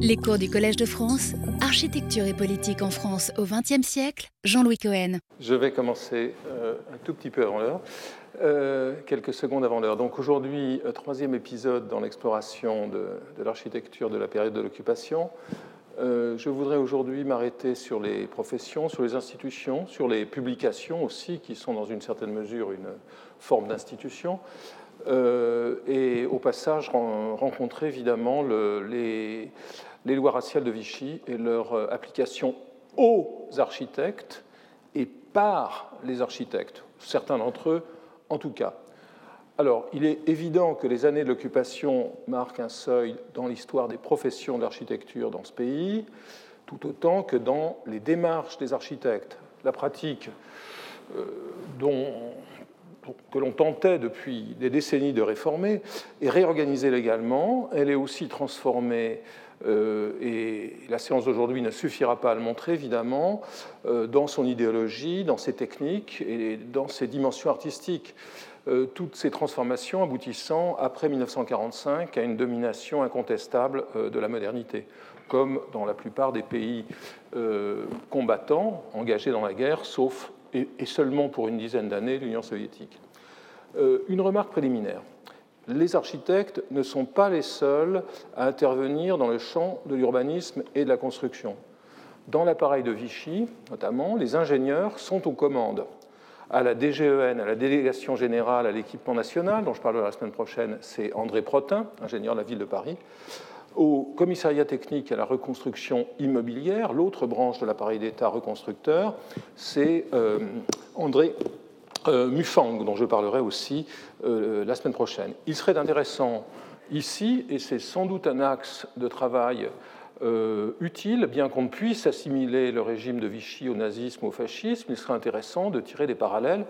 Les cours du Collège de France, Architecture et politique en France au XXe siècle, Jean-Louis Cohen. Je vais commencer euh, un tout petit peu avant l'heure, euh, quelques secondes avant l'heure. Donc aujourd'hui, euh, troisième épisode dans l'exploration de, l'architecture de la période de l'occupation. je voudrais aujourd'hui m'arrêter sur les professions, sur les institutions, sur les publications aussi, qui sont dans une certaine mesure une forme d'institution. Euh, et au passage rencontrer évidemment les, lois raciales de Vichy et leur euh, application aux architectes et par les architectes, certains d'entre eux en tout cas. Alors, il est évident que les années de l'occupation marquent un seuil dans l'histoire des professions d'architecture dans ce pays, tout autant que dans les démarches des architectes. La pratique euh, dont que l'on tentait depuis des décennies de réformer, est réorganisée légalement. Elle est aussi transformée, euh, et la séance d'aujourd'hui ne suffira pas à le montrer évidemment, euh, dans son idéologie, dans ses techniques et dans ses dimensions artistiques. Euh, toutes ces transformations aboutissant, après 1945, à une domination incontestable de la modernité, comme dans la plupart des pays combattants engagés dans la guerre, sauf et seulement pour une dizaine d'années l'Union soviétique. Euh, une remarque préliminaire. Les architectes ne sont pas les seuls à intervenir dans le champ de l'urbanisme et de la construction. Dans l'appareil de Vichy, notamment, les ingénieurs sont aux commandes. À la DGEN, à la Délégation générale à l'équipement national, dont je parlerai la semaine prochaine, c'est André Protin, ingénieur de la ville de Paris. Au commissariat technique à la reconstruction immobilière, l'autre branche de l'appareil d'État reconstructeur, c'est euh, André euh, Mufang, dont je parlerai aussi euh, la semaine prochaine. Il serait intéressant ici, et c'est sans doute un axe de travail utile, bien qu'on puisse assimiler le régime de Vichy au nazisme, au fascisme, il serait intéressant de tirer des parallèles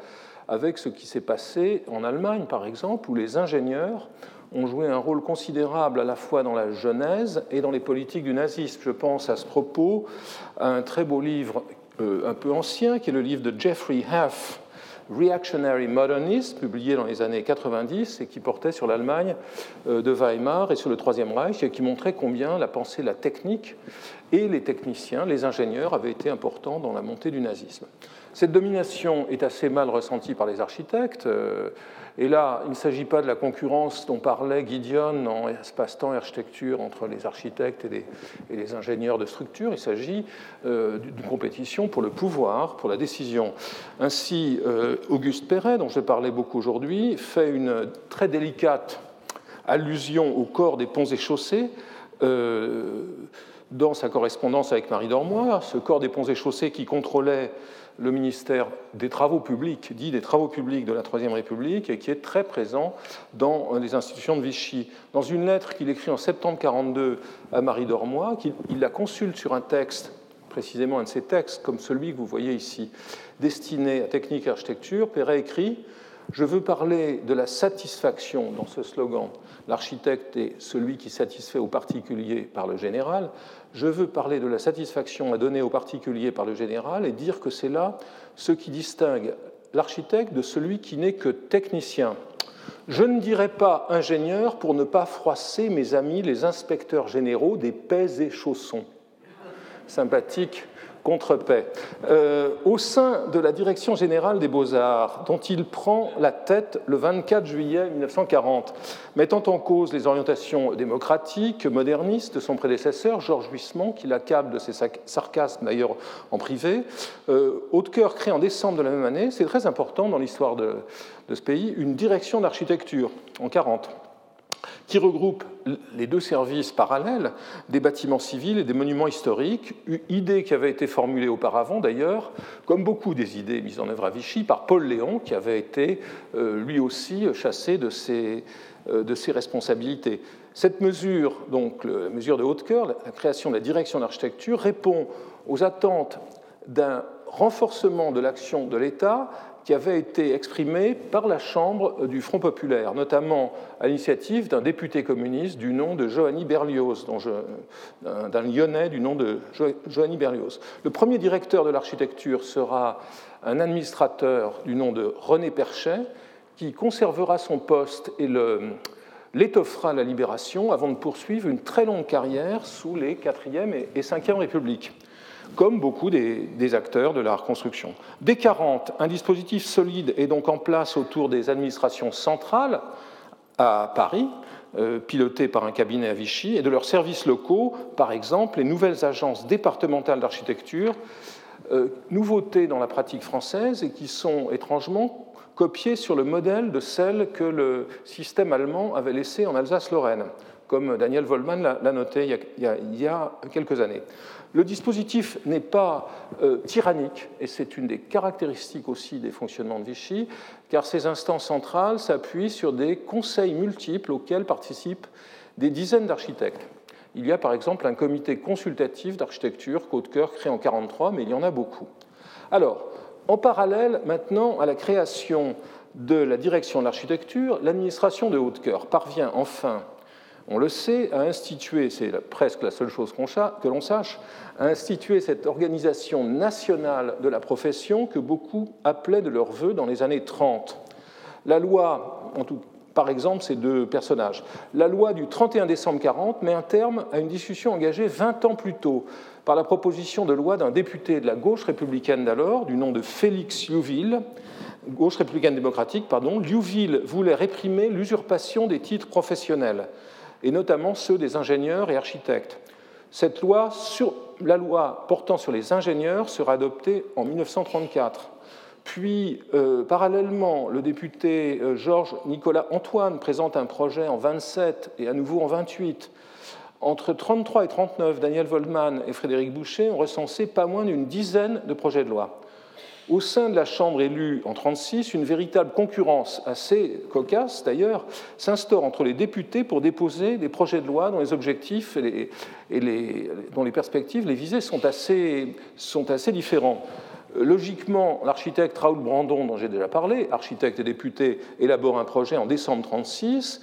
avec ce qui s'est passé en Allemagne, par exemple, où les ingénieurs ont joué un rôle considérable à la fois dans la genèse et dans les politiques du nazisme. Je pense à ce propos à un très beau livre euh, un peu ancien, qui est le livre de Jeffrey Huff, Reactionary Modernism, publié dans les années 90 et qui portait sur l'Allemagne euh, de Weimar et sur le Troisième Reich et qui montrait combien la pensée, la technique et les techniciens, les ingénieurs avaient été importants dans la montée du nazisme. Cette domination est assez mal ressentie par les architectes. Euh, et là, il ne s'agit pas de la concurrence dont parlait Gideon en espace-temps et architecture entre les architectes et les, ingénieurs de structure. Il s'agit euh, d'une compétition pour le pouvoir, pour la décision. Ainsi, euh, Auguste Perret, dont je parlais beaucoup aujourd'hui, fait une très délicate allusion au corps des ponts et chaussées. dans sa correspondance avec Marie Dormois, ce corps des ponts et chaussées qui contrôlait le ministère des Travaux publics, dit des Travaux publics de la Troisième République, et qui est très présent dans les institutions de Vichy. Dans une lettre qu'il écrit en septembre 1942 à Marie Dormois, il la consulte sur un texte, précisément un de ses textes, comme celui que vous voyez ici, destiné à technique et architecture, Perret écrit Je veux parler de la satisfaction dans ce slogan. L'architecte est celui qui satisfait au particulier par le général je veux parler de la satisfaction à donner aux particuliers par le général et dire que c'est là ce qui distingue l'architecte de celui qui n'est que technicien. Je ne dirais pas ingénieur pour ne pas froisser mes amis les inspecteurs généraux des paix et chaussons. Sympathique contre-paix, euh, au sein de la Direction générale des beaux-arts, dont il prend la tête le 24 juillet 1940, mettant en cause les orientations démocratiques, modernistes de son prédécesseur, Georges Huissement, qui l'accable de ses sarcasmes d'ailleurs en privé. Euh, crée en décembre de la même année, c'est très important dans l'histoire de, de ce pays, une direction d'architecture en 40 qui regroupe les deux services parallèles des bâtiments civils et des monuments historiques, idée qui avait été formulée auparavant d'ailleurs, comme beaucoup des idées mises en œuvre à Vichy, par Paul Léon, qui avait été euh, lui aussi chassé de ses, euh, de ses responsabilités. Cette mesure, donc la mesure de Haute-Cœur, la création de la direction d'architecture, répond aux attentes d'un renforcement de l'action de l'État qui avait été exprimé par la Chambre du Front populaire, notamment à l'initiative d'un député communiste du nom de Johanny Berlioz, d'un Lyonnais du nom de Johanny Berlioz. Le premier directeur de l'architecture sera un administrateur du nom de René Perchet, qui conservera son poste et l'étoffera la libération avant de poursuivre une très longue carrière sous les 4e et 5e Républiques comme beaucoup des, acteurs de la reconstruction. Dès 40, un dispositif solide est donc en place autour des administrations centrales à Paris, euh, piloté par un cabinet à Vichy, et de leurs services locaux, par exemple les nouvelles agences départementales d'architecture, euh, nouveautés dans la pratique française et qui sont étrangement copiées sur le modèle de celles que le système allemand avait laissées en Alsace-Lorraine, comme Daniel Wollmann l'a noté il y, a, quelques années. Le dispositif n'est pas euh, tyrannique, et c'est une des caractéristiques aussi des fonctionnements de Vichy, car ces instances centrales s'appuient sur des conseils multiples auxquels participent des dizaines d'architectes. Il y a par exemple un comité consultatif d'architecture Côte-Cœur créé en 1943, mais il y en a beaucoup. Alors, en parallèle maintenant à la création de la direction de l'architecture, l'administration de Haute-Cœur parvient enfin, on le sait, à instituer, c'est presque la seule chose que l'on sache, à instituer cette organisation nationale de la profession que beaucoup appelaient de leur vœu dans les années 30. La loi, par exemple ces deux personnages, la loi du 31 décembre 40 met un terme à une discussion engagée 20 ans plus tôt par la proposition de loi d'un député de la gauche républicaine d'alors, du nom de Félix Liouville, gauche républicaine démocratique, pardon. Liouville voulait réprimer l'usurpation des titres professionnels, et notamment ceux des ingénieurs et architectes. Cette loi la loi portant sur les ingénieurs sera adoptée en 1934. Puis, euh, parallèlement, le député euh, Georges Nicolas Antoine présente un projet en 27 et à nouveau en 28. Entre 33 et 39, Daniel Voldman et Frédéric Boucher ont recensé pas moins d'une dizaine de projets de loi. Au sein de la Chambre élue en 1936, une véritable concurrence assez cocasse d'ailleurs s'instaure entre les députés pour déposer des projets de loi dont les objectifs et, les, perspectives, les visées sont assez, sont différents. Logiquement, l'architecte Raoul Brandon, dont j'ai déjà parlé, architecte et député, élabore un projet en décembre 1936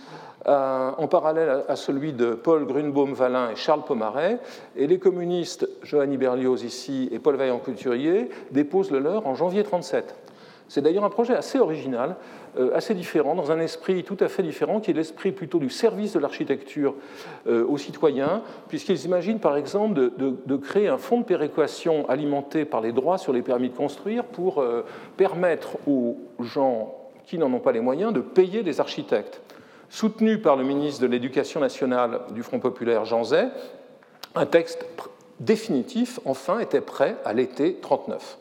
euh, en parallèle à celui de Paul Grunbaum-Valin et Charles Pomaret, et les communistes, Johanny Berlioz ici et Paul Vaillant-Couturier, déposent le leur en janvier 1937. C'est d'ailleurs un projet assez original, euh, assez différent, dans un esprit tout à fait différent, qui est l'esprit plutôt du service de l'architecture euh, aux citoyens, puisqu'ils imaginent par exemple de, créer un fonds de péréquation alimenté par les droits sur les permis de construire pour permettre aux gens qui n'en ont pas les moyens de payer des architectes soutenu par le ministre de l'Éducation nationale du Front populaire Jean Zay, un texte définitif, enfin, était prêt à l'été 39.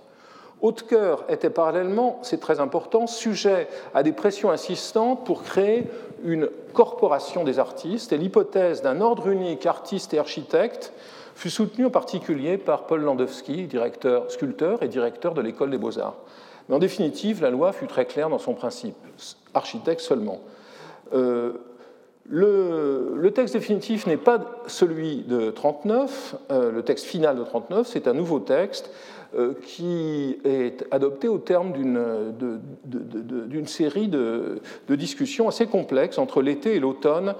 Haute-Cœur était parallèlement, c'est très important, sujet à des pressions insistantes pour créer une corporation des artistes et l'hypothèse d'un ordre unique artiste et architecte fut soutenue en particulier par Paul Landowski, directeur sculpteur et directeur de l'école des beaux-arts. Mais en définitive, la loi fut très claire dans son principe, architecte seulement. Euh, le, texte définitif n'est pas celui de 39, euh, le texte final de 39, c'est un nouveau texte euh, qui est adopté au terme d'une série de, discussions assez complexes entre l'été et l'automne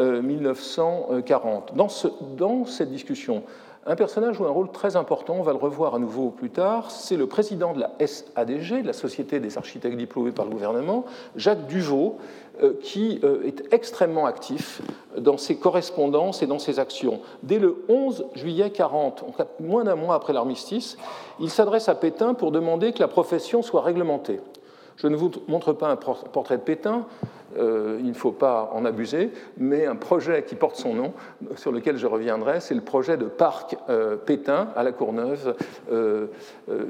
1940. Dans, dans cette discussion, un personnage joue un rôle très important, on va le revoir à nouveau plus tard, c'est le président de la SADG, de la Société des architectes diplômés par le gouvernement, Jacques Duvaux, euh, qui euh, est extrêmement actif dans ses correspondances et dans ses actions. Dès le 11 juillet 40, moins d'un mois après l'armistice, il s'adresse à Pétain pour demander que la profession soit réglementée. Je ne vous montre pas un portrait de Pétain, euh, il ne faut pas en abuser, mais un projet qui porte son nom, sur lequel je reviendrai, c'est le projet de parc euh, Pétain à la Courneuve, euh,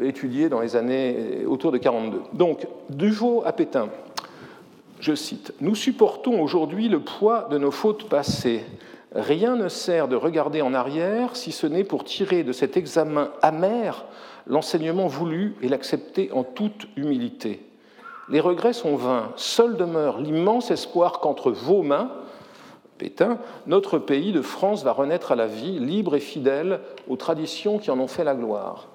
étudié dans les années autour de 42. Donc, Duvaux à Pétain, je cite, Nous supportons aujourd'hui le poids de nos fautes passées. Rien ne sert de regarder en arrière si ce n'est pour tirer de cet examen amer l'enseignement voulu et l'accepter en toute humilité. Les regrets sont vains. Seul demeure l'immense espoir qu'entre vos mains, Pétain, notre pays de France va renaître à la vie, libre et fidèle aux traditions qui en ont fait la gloire.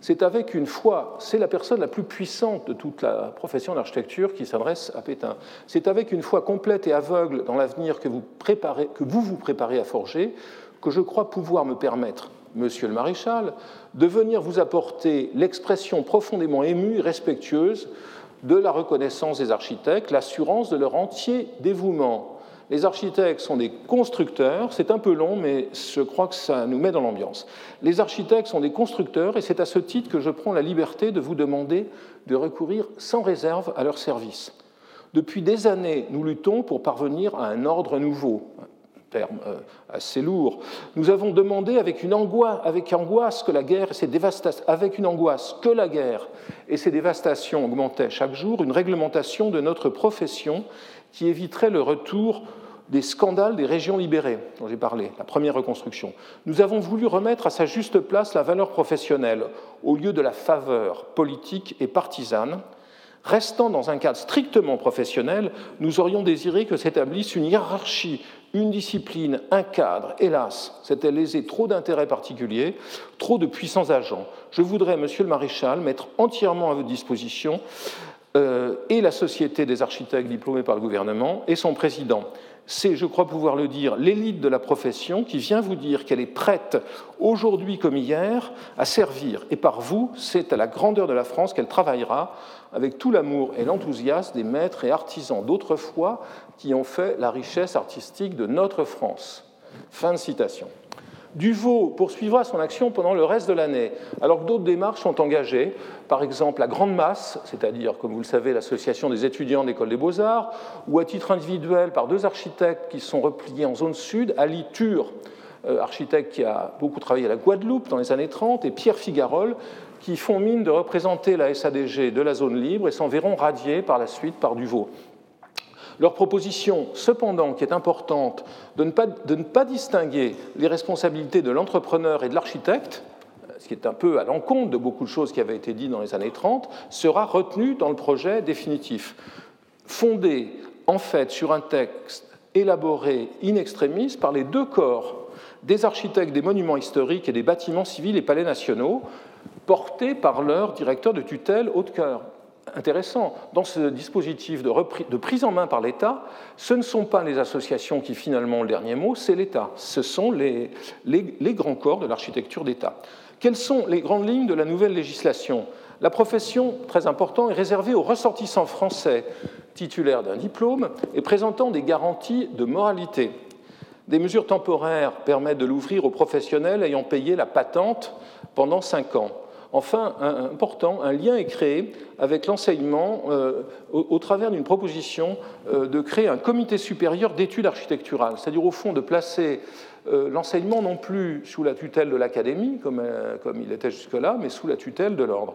C'est avec une foi, c'est la personne la plus puissante de toute la profession d'architecture qui s'adresse à Pétain. C'est avec une foi complète et aveugle dans l'avenir que vous, que vous vous préparez à forger que je crois pouvoir me permettre, monsieur le maréchal, de venir vous apporter l'expression profondément émue et respectueuse de la reconnaissance des architectes, l'assurance de leur entier dévouement. Les architectes sont des constructeurs, c'est un peu long, mais je crois que ça nous met dans l'ambiance. Les architectes sont des constructeurs, et c'est à ce titre que je prends la liberté de vous demander de recourir sans réserve à leur service. Depuis des années, nous luttons pour parvenir à un ordre nouveau, terme euh, assez lourd. Nous avons demandé avec une angoisse, avec angoisse que la guerre et ses dévastations, avec une angoisse que la guerre et ses dévastations augmentaient chaque jour, une réglementation de notre profession qui éviterait le retour des scandales des régions libérées, dont j'ai parlé, la première reconstruction. Nous avons voulu remettre à sa juste place la valeur professionnelle au lieu de la faveur politique et partisane. Restant dans un cadre strictement professionnel, nous aurions désiré que s'établisse une hiérarchie, une discipline, un cadre. Hélas, c'était lésé trop d'intérêts particuliers, trop de puissants agents. Je voudrais, monsieur le maréchal, mettre entièrement à votre disposition euh, et la Société des architectes diplômés par le gouvernement et son président. C'est, je crois pouvoir le dire, l'élite de la profession qui vient vous dire qu'elle est prête, aujourd'hui comme hier, à servir. Et par vous, c'est à la grandeur de la France qu'elle travaillera, avec tout l'amour et l'enthousiasme des maîtres et artisans d'autrefois qui ont fait la richesse artistique de notre France. Fin de citation. Duvaux poursuivra son action pendant le reste de l'année, alors que d'autres démarches sont engagées, par exemple la Grande Masse, c'est-à-dire, comme vous le savez, l'association des étudiants de l'École des Beaux-Arts, ou à titre individuel par deux architectes qui sont repliés en zone sud, Ali Tur, euh, architecte qui a beaucoup travaillé à la Guadeloupe dans les années 30, et Pierre Figarol, qui font mine de représenter la SADG de la zone libre et s'en verront radiés par la suite par Duvaux. Leur proposition, cependant, qui est importante, de ne pas, distinguer les responsabilités de l'entrepreneur et de l'architecte, ce qui est un peu à l'encontre de beaucoup de choses qui avaient été dites dans les années 30, sera retenue dans le projet définitif, fondé en fait sur un texte élaboré in extremis par les deux corps des architectes des monuments historiques et des bâtiments civils et palais nationaux, portés par leur directeur de tutelle Haute-Cœur intéressant. Dans ce dispositif de, prise en main par l'État, ce ne sont pas les associations qui finalement ont le dernier mot, c'est l'État. Ce sont les, grands corps de l'architecture d'État. Quelles sont les grandes lignes de la nouvelle législation? La profession, très important, est réservée aux ressortissants français titulaires d'un diplôme et présentant des garanties de moralité. Des mesures temporaires permettent de l'ouvrir aux professionnels ayant payé la patente pendant cinq ans. Enfin, important, un lien est créé avec l'enseignement euh, au, travers d'une proposition euh, de créer un comité supérieur d'études architecturales, c'est-à-dire au fond de placer euh, l'enseignement non plus sous la tutelle de l'académie, comme, comme, il était jusque-là, mais sous la tutelle de l'ordre.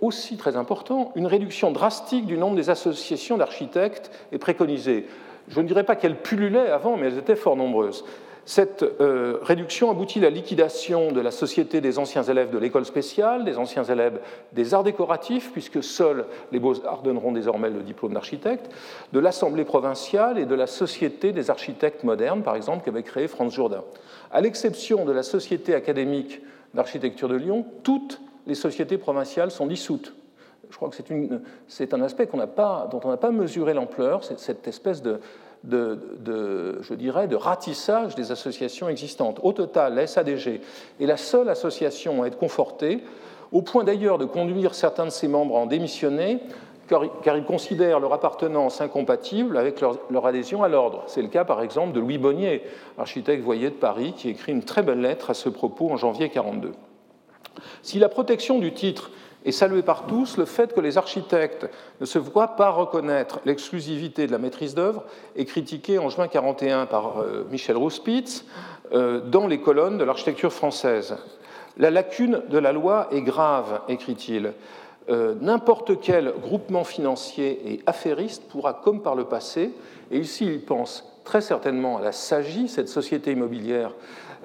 aussi très important, une réduction drastique du nombre des associations d'architectes est préconisée. Je ne dirais pas qu'elles pullulaient avant, mais elles étaient fort nombreuses. Cette euh, réduction aboutit à la liquidation de la Société des anciens élèves de l'école spéciale, des anciens élèves des arts décoratifs, puisque seuls les beaux-arts donneront désormais le diplôme d'architecte, de l'Assemblée provinciale et de la Société des architectes modernes, par exemple, qu'avait créé Franz Jourdain. À l'exception de la Société académique d'architecture de Lyon, toutes les sociétés provinciales sont dissoutes. Je crois que c'est un aspect dont on n'a pas mesuré l'ampleur, cette espèce de, de, je dirais, de ratissage des associations existantes. Au total, la SADG est la seule association à être confortée, au point d'ailleurs de conduire certains de ses membres à en démissionner, car, ils considèrent leur appartenance incompatible avec leur, leur adhésion à l'ordre. C'est le cas, par exemple, de Louis Bonnier, architecte voyer de Paris, qui écrit une très belle lettre à ce propos en janvier 1942. Si la protection du titre et salué par tous le fait que les architectes ne se voient pas reconnaître l'exclusivité de la maîtrise d'œuvre est critiqué en juin 1941 par euh, Michel Rouspitz euh, dans les colonnes de l'architecture française. La lacune de la loi est grave, écrit-il. Euh, n'importe quel groupement financier et affairiste pourra, comme par le passé, et ici il pense très certainement à la SAGI, cette société immobilière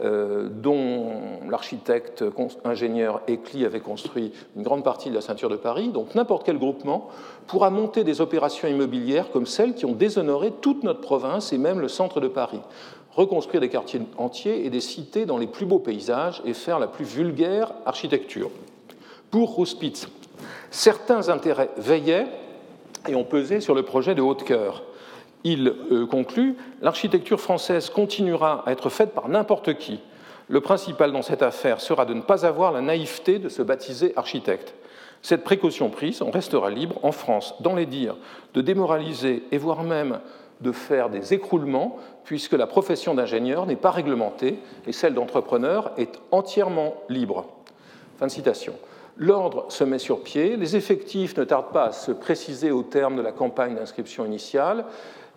euh, dont l'architecte ingénieur Ecli avait construit une grande partie de la ceinture de Paris. Donc n'importe quel groupement pourra monter des opérations immobilières comme celles qui ont déshonoré toute notre province et même le centre de Paris reconstruire des quartiers entiers et des cités dans les plus beaux paysages et faire la plus vulgaire architecture. Pour Rouspitz, certains intérêts veillaient et ont pesé sur le projet de Haute-Cœur il euh, conclut L'architecture française continuera à être faite par n'importe qui. Le principal dans cette affaire sera de ne pas avoir la naïveté de se baptiser architecte. Cette précaution prise, on restera libre en France, dans les dires, de démoraliser et voire même de faire des écroulements, puisque la profession d'ingénieur n'est pas réglementée et celle d'entrepreneur est entièrement libre. Fin de citation. L'ordre se met sur pied, les effectifs ne tardent pas à se préciser au terme de la campagne d'inscription initiale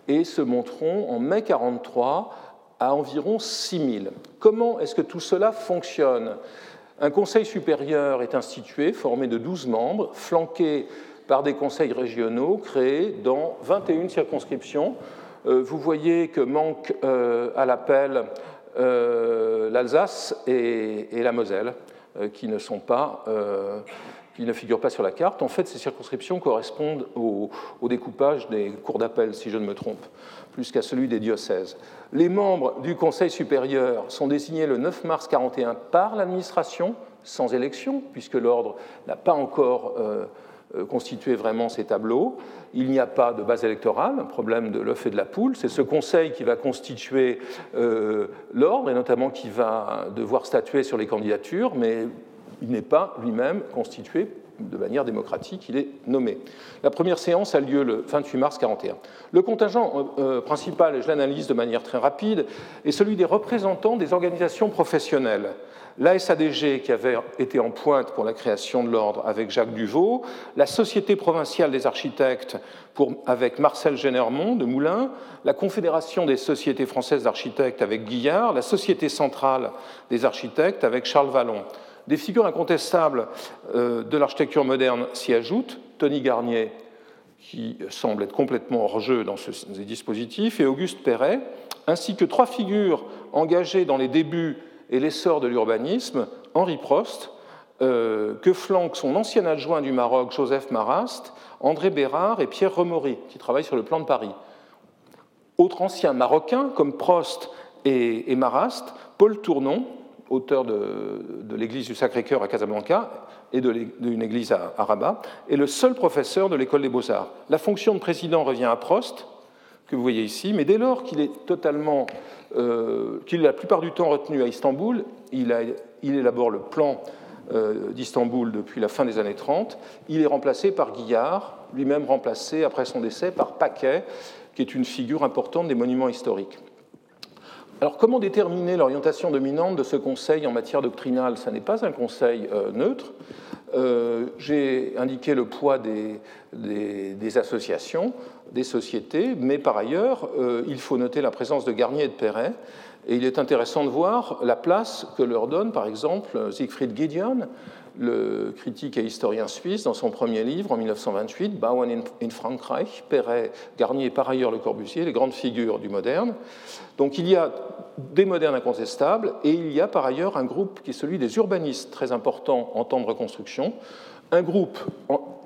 et se monteront en mai 43 à environ 6 000. Comment est-ce que tout cela fonctionne? Un conseil supérieur est institué, formé de 12 membres, flanqué par des conseils régionaux créés dans 21 circonscriptions. Euh, vous voyez que manquent euh, à l'appel euh, l'Alsace et, la Moselle, qui ne sont pas qui ne figurent pas sur la carte. En fait, ces circonscriptions correspondent au, découpage des cours d'appel, si je ne me trompe, plus qu'à celui des diocèses. Les membres du Conseil supérieur sont désignés le 9 mars 41 par l'administration, sans élection, puisque l'ordre n'a pas encore euh, constituer vraiment ces tableaux. Il n'y a pas de base électorale, un problème de l'œuf et de la poule. C'est ce conseil qui va constituer euh, l'ordre et notamment qui va devoir statuer sur les candidatures, mais il n'est pas lui-même constitué de manière démocratique, il est nommé. La première séance a lieu le 28 mars 41. Le contingent euh, principal, et je l'analyse de manière très rapide, est celui des représentants des organisations professionnelles la SADG qui avait été en pointe pour la création de l'ordre avec Jacques Duvaux, la Société provinciale des architectes avec Marcel Génermont de Moulins, la Confédération des sociétés françaises d'architectes avec Guillard, la Société centrale des architectes avec Charles Vallon. Des figures incontestables euh, de l'architecture moderne s'y ajoutent, Tony Garnier, qui semble être complètement hors jeu dans ces dispositifs, et Auguste Perret, ainsi que trois figures engagées dans les débuts et l'essor de l'urbanisme, Henri Prost, euh, que flanque son ancien adjoint du Maroc, Joseph Marast, André Bérard et Pierre Remory, qui travaillent sur le plan de Paris. Autres anciens marocains comme Prost et, Marast, Paul Tournon, auteur de, l'église du Sacré-Cœur à Casablanca et d'une église à, Rabat, est le seul professeur de l'école des beaux-arts. La fonction de président revient à Prost, que vous voyez ici, mais dès lors qu'il est totalement euh, qu'il est la plupart du temps retenu à Istanbul. Il, élabore le plan euh, d'Istanbul depuis la fin des années 30. Il est remplacé par Guillard, lui-même remplacé après son décès par Paquet, qui est une figure importante des monuments historiques. Alors, comment déterminer l'orientation dominante de ce conseil en matière doctrinale? Ce n'est pas un conseil euh, neutre. J'ai indiqué le poids des, des, associations des sociétés, mais par ailleurs, euh, il faut noter la présence de Garnier et de Perret, et il est intéressant de voir la place que leur donne, par exemple, Siegfried Gideon, le critique et historien suisse, dans son premier livre en 1928, Bauen in Frankreich, Perret, Garnier, par ailleurs Le Corbusier, les grandes figures du moderne. Donc il y a des modernes incontestables, et il y a par ailleurs un groupe qui est celui des urbanistes, très important en temps de reconstruction, un groupe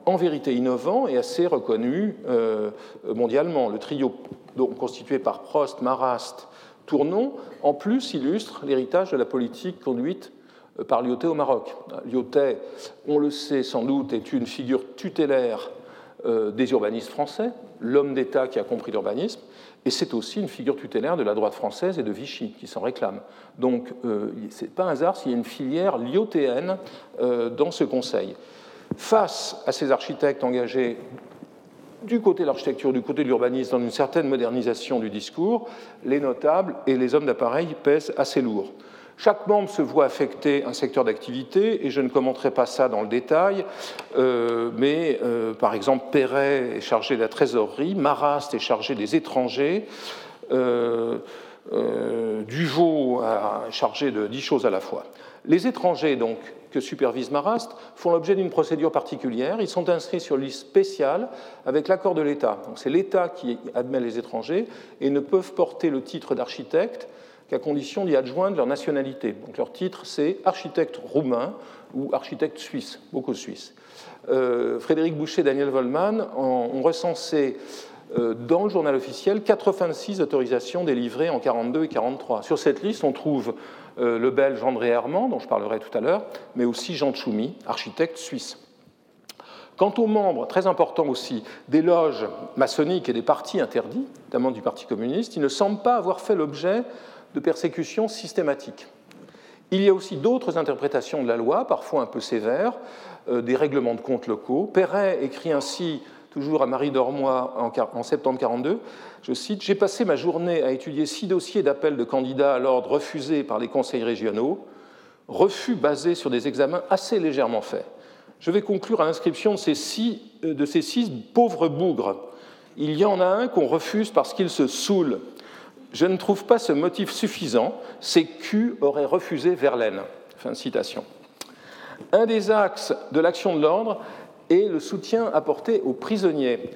en vérité innovant et assez reconnu euh, mondialement. Le trio constitué par Prost, Marast, Tournon, en plus illustre l'héritage de la politique conduite par Lyotet au Maroc. Lyotet, on le sait sans doute, est une figure tutélaire euh, des urbanistes français, l'homme d'État qui a compris l'urbanisme, et c'est aussi une figure tutélaire de la droite française et de Vichy qui s'en réclame. Donc ce n'est pas un hasard s'il y a une filière lyotéenne dans ce conseil face à ces architectes engagés du côté de l'architecture, du côté de l'urbanisme, dans une certaine modernisation du discours, les notables et les hommes d'appareil pèsent assez lourd. Chaque membre se voit affecter un secteur d'activité, et je ne commenterai pas ça dans le détail, euh, mais euh, par exemple, Perret est chargé de la trésorerie, Marast est chargé des étrangers, euh, Duvaux est chargé de dix choses à la fois. Les étrangers, donc, que supervise Marast font l'objet d'une procédure particulière. Ils sont inscrits sur liste spéciale avec l'accord de l'État. C'est l'État qui admet les étrangers et ne peuvent porter le titre d'architecte qu'à condition d'y adjoindre leur nationalité. Donc leur titre, c'est architecte roumain ou architecte suisse, beaucoup suisse. Euh, Frédéric Boucher et Daniel Vollmann ont recensé euh, dans le journal officiel 86 autorisations délivrées en 42 et 43. Sur cette liste, on trouve euh, le belge André Herman, dont je parlerai tout à l'heure, mais aussi Jean Tchoumi, architecte suisse. Quant aux membres, très importants aussi, des loges maçonniques et des partis interdits, notamment du Parti communiste, ils ne semblent pas avoir fait l'objet de persécutions systématiques. Il y a aussi d'autres interprétations de la loi, parfois un peu sévères, euh, des règlements de compte locaux. Perret écrit ainsi toujours à Marie Dormois en, septembre 42. Je cite J'ai passé ma journée à étudier six dossiers d'appel de candidats à l'ordre refusés par les conseils régionaux, refus basés sur des examens assez légèrement faits. Je vais conclure à l'inscription de, euh, de ces six pauvres bougres. Il y en a un qu'on refuse parce qu'il se saoule. Je ne trouve pas ce motif suffisant. C'est Q aurait refusé Verlaine. Fin de citation. Un des axes de l'action de l'ordre est le soutien apporté aux prisonniers.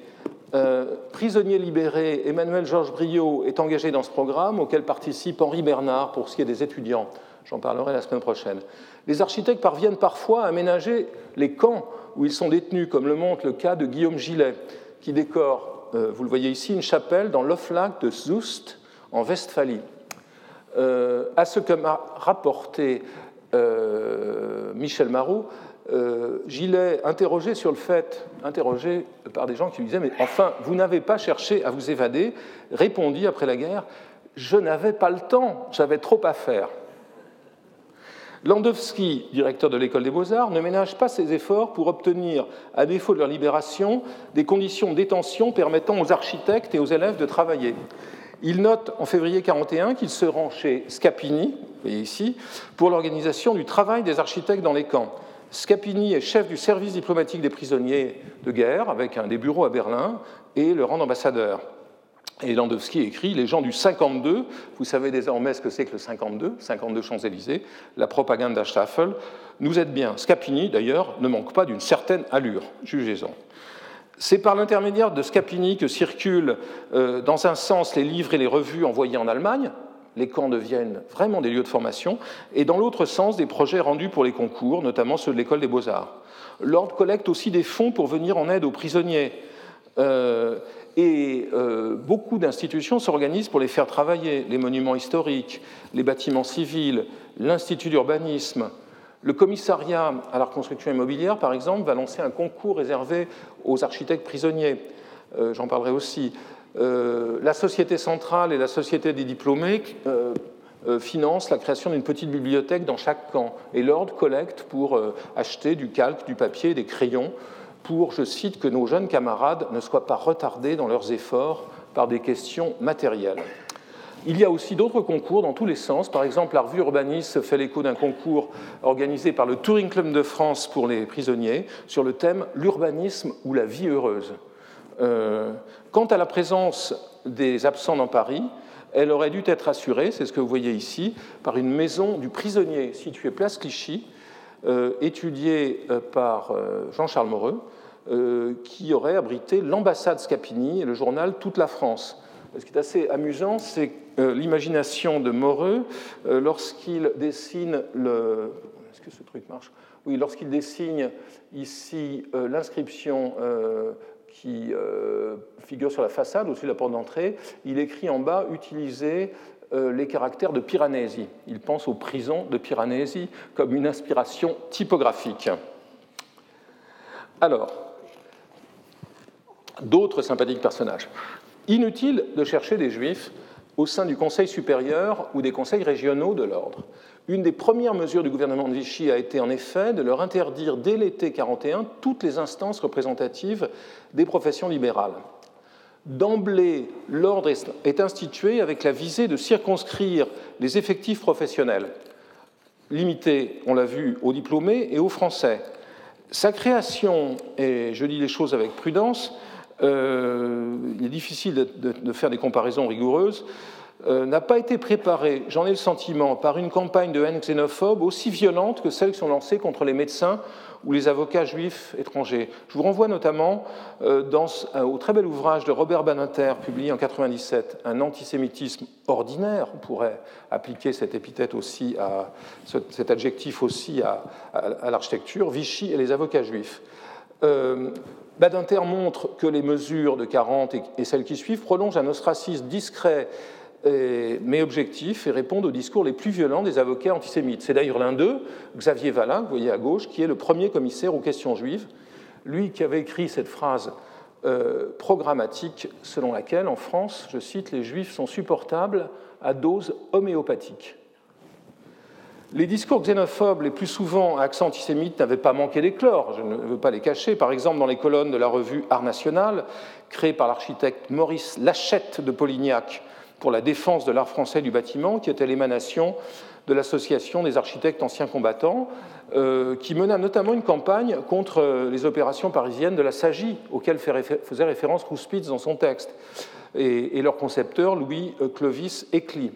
Euh, prisonnier libéré, Emmanuel Georges Briot est engagé dans ce programme auquel participe Henri Bernard pour ce qui est des étudiants. J'en parlerai la semaine prochaine. Les architectes parviennent parfois à aménager les camps où ils sont détenus, comme le montre le cas de Guillaume Gillet, qui décore, euh, vous le voyez ici, une chapelle dans l'Oflag de Zust, en Westphalie. Euh, à ce que m'a rapporté euh, Michel Marou, euh, Gillet, interrogé sur le fait, interrogé par des gens qui lui disaient Mais enfin, vous n'avez pas cherché à vous évader, répondit après la guerre Je n'avais pas le temps, j'avais trop à faire. Landowski, directeur de l'école des beaux-arts, ne ménage pas ses efforts pour obtenir, à défaut de leur libération, des conditions de détention permettant aux architectes et aux élèves de travailler. Il note en février 1941 qu'il se rend chez Scapini, vous voyez ici, pour l'organisation du travail des architectes dans les camps. Scapini est chef du service diplomatique des prisonniers de guerre, avec un des bureaux à Berlin, et le rang d'ambassadeur. Et Landowski écrit Les gens du 52, vous savez désormais ce que c'est que le 52, 52 Champs-Élysées, la propagande Staffel, nous aide bien. Scapini, d'ailleurs, ne manque pas d'une certaine allure, jugez-en. C'est par l'intermédiaire de Scapini que circulent euh, dans un sens les livres et les revues envoyés en Allemagne, les camps deviennent vraiment des lieux de formation, et dans l'autre sens des projets rendus pour les concours, notamment ceux de l'école des beaux-arts. L'ordre collecte aussi des fonds pour venir en aide aux prisonniers. Euh, et euh, beaucoup d'institutions s'organisent pour les faire travailler, les monuments historiques, les bâtiments civils, l'Institut d'urbanisme, le commissariat à la reconstruction immobilière, par exemple, va lancer un concours réservé aux architectes prisonniers. Euh, j'en parlerai aussi. Euh, la Société centrale et la Société des diplômés euh, financent la création d'une petite bibliothèque dans chaque camp. Et l'ordre collecte pour acheter du calque, du papier, des crayons, pour, je cite, que nos jeunes camarades ne soient pas retardés dans leurs efforts par des questions matérielles. Il y a aussi d'autres concours dans tous les sens. Par exemple, la revue Urbanis fait l'écho d'un concours organisé par le Touring Club de France pour les prisonniers sur le thème L'urbanisme ou la vie heureuse. Euh, quant à la présence des absents dans Paris, elle aurait dû être assurée, c'est ce que vous voyez ici, par une maison du prisonnier située place Clichy, euh, étudiée euh, par Jean-Charles Moreux, qui aurait abrité l'ambassade Scapini et le journal Toute la France. Ce qui est assez amusant, c'est euh, l'imagination de Moreux euh, lorsqu'il dessine le. Est-ce que ce truc marche? Oui, lorsqu'il dessine ici euh, l'inscription qui figure sur la façade, au-dessus de la porte d'entrée, il écrit en bas utiliser les caractères de Piranesi. Il pense aux prisons de Piranesi comme une inspiration typographique. Alors, d'autres sympathiques personnages. Inutile de chercher des juifs au sein du Conseil supérieur ou des conseils régionaux de l'ordre. Une des premières mesures du gouvernement de Vichy a été en effet de leur interdire dès l'été 1941 toutes les instances représentatives des professions libérales. D'emblée, l'ordre est institué avec la visée de circonscrire les effectifs professionnels, limités, on l'a vu, aux diplômés et aux Français. Sa création, et je dis les choses avec prudence, euh, il est difficile de, faire des comparaisons rigoureuses, euh, n'a pas été préparé, j'en ai le sentiment, par une campagne de haine xénophobe aussi violente que celles qui sont lancées contre les médecins ou les avocats juifs étrangers. Je vous renvoie notamment euh, au très bel ouvrage de Robert Baninter, publié en 1997, Un antisémitisme ordinaire. On pourrait appliquer cette épithète aussi à, cet adjectif aussi à, l'architecture, Vichy et les avocats juifs. Badinter montre que les mesures de 40 et celles qui suivent prolongent un ostracisme discret mais objectif et répondent aux discours les plus violents des avocats antisémites. C'est d'ailleurs l'un d'eux, Xavier Valin, vous voyez à gauche, qui est le premier commissaire aux questions juives, lui qui avait écrit cette phrase euh, programmatique selon laquelle, en France, je cite, les juifs sont supportables à dose homéopathique. Les discours xénophobes, les plus souvent à accent antisémite, n'avaient pas manqué d'éclore, je ne veux pas les cacher. Par exemple, dans les colonnes de la revue Art National, créée par l'architecte Maurice Lachette de Polignac pour la défense de l'art français du bâtiment, qui était l'émanation de l'Association des architectes anciens combattants, euh, qui mena notamment une campagne contre les opérations parisiennes de la SAGI, auxquelles faisait référence Rouspitz dans son texte, et, leur concepteur Louis euh, Clovis Ecli.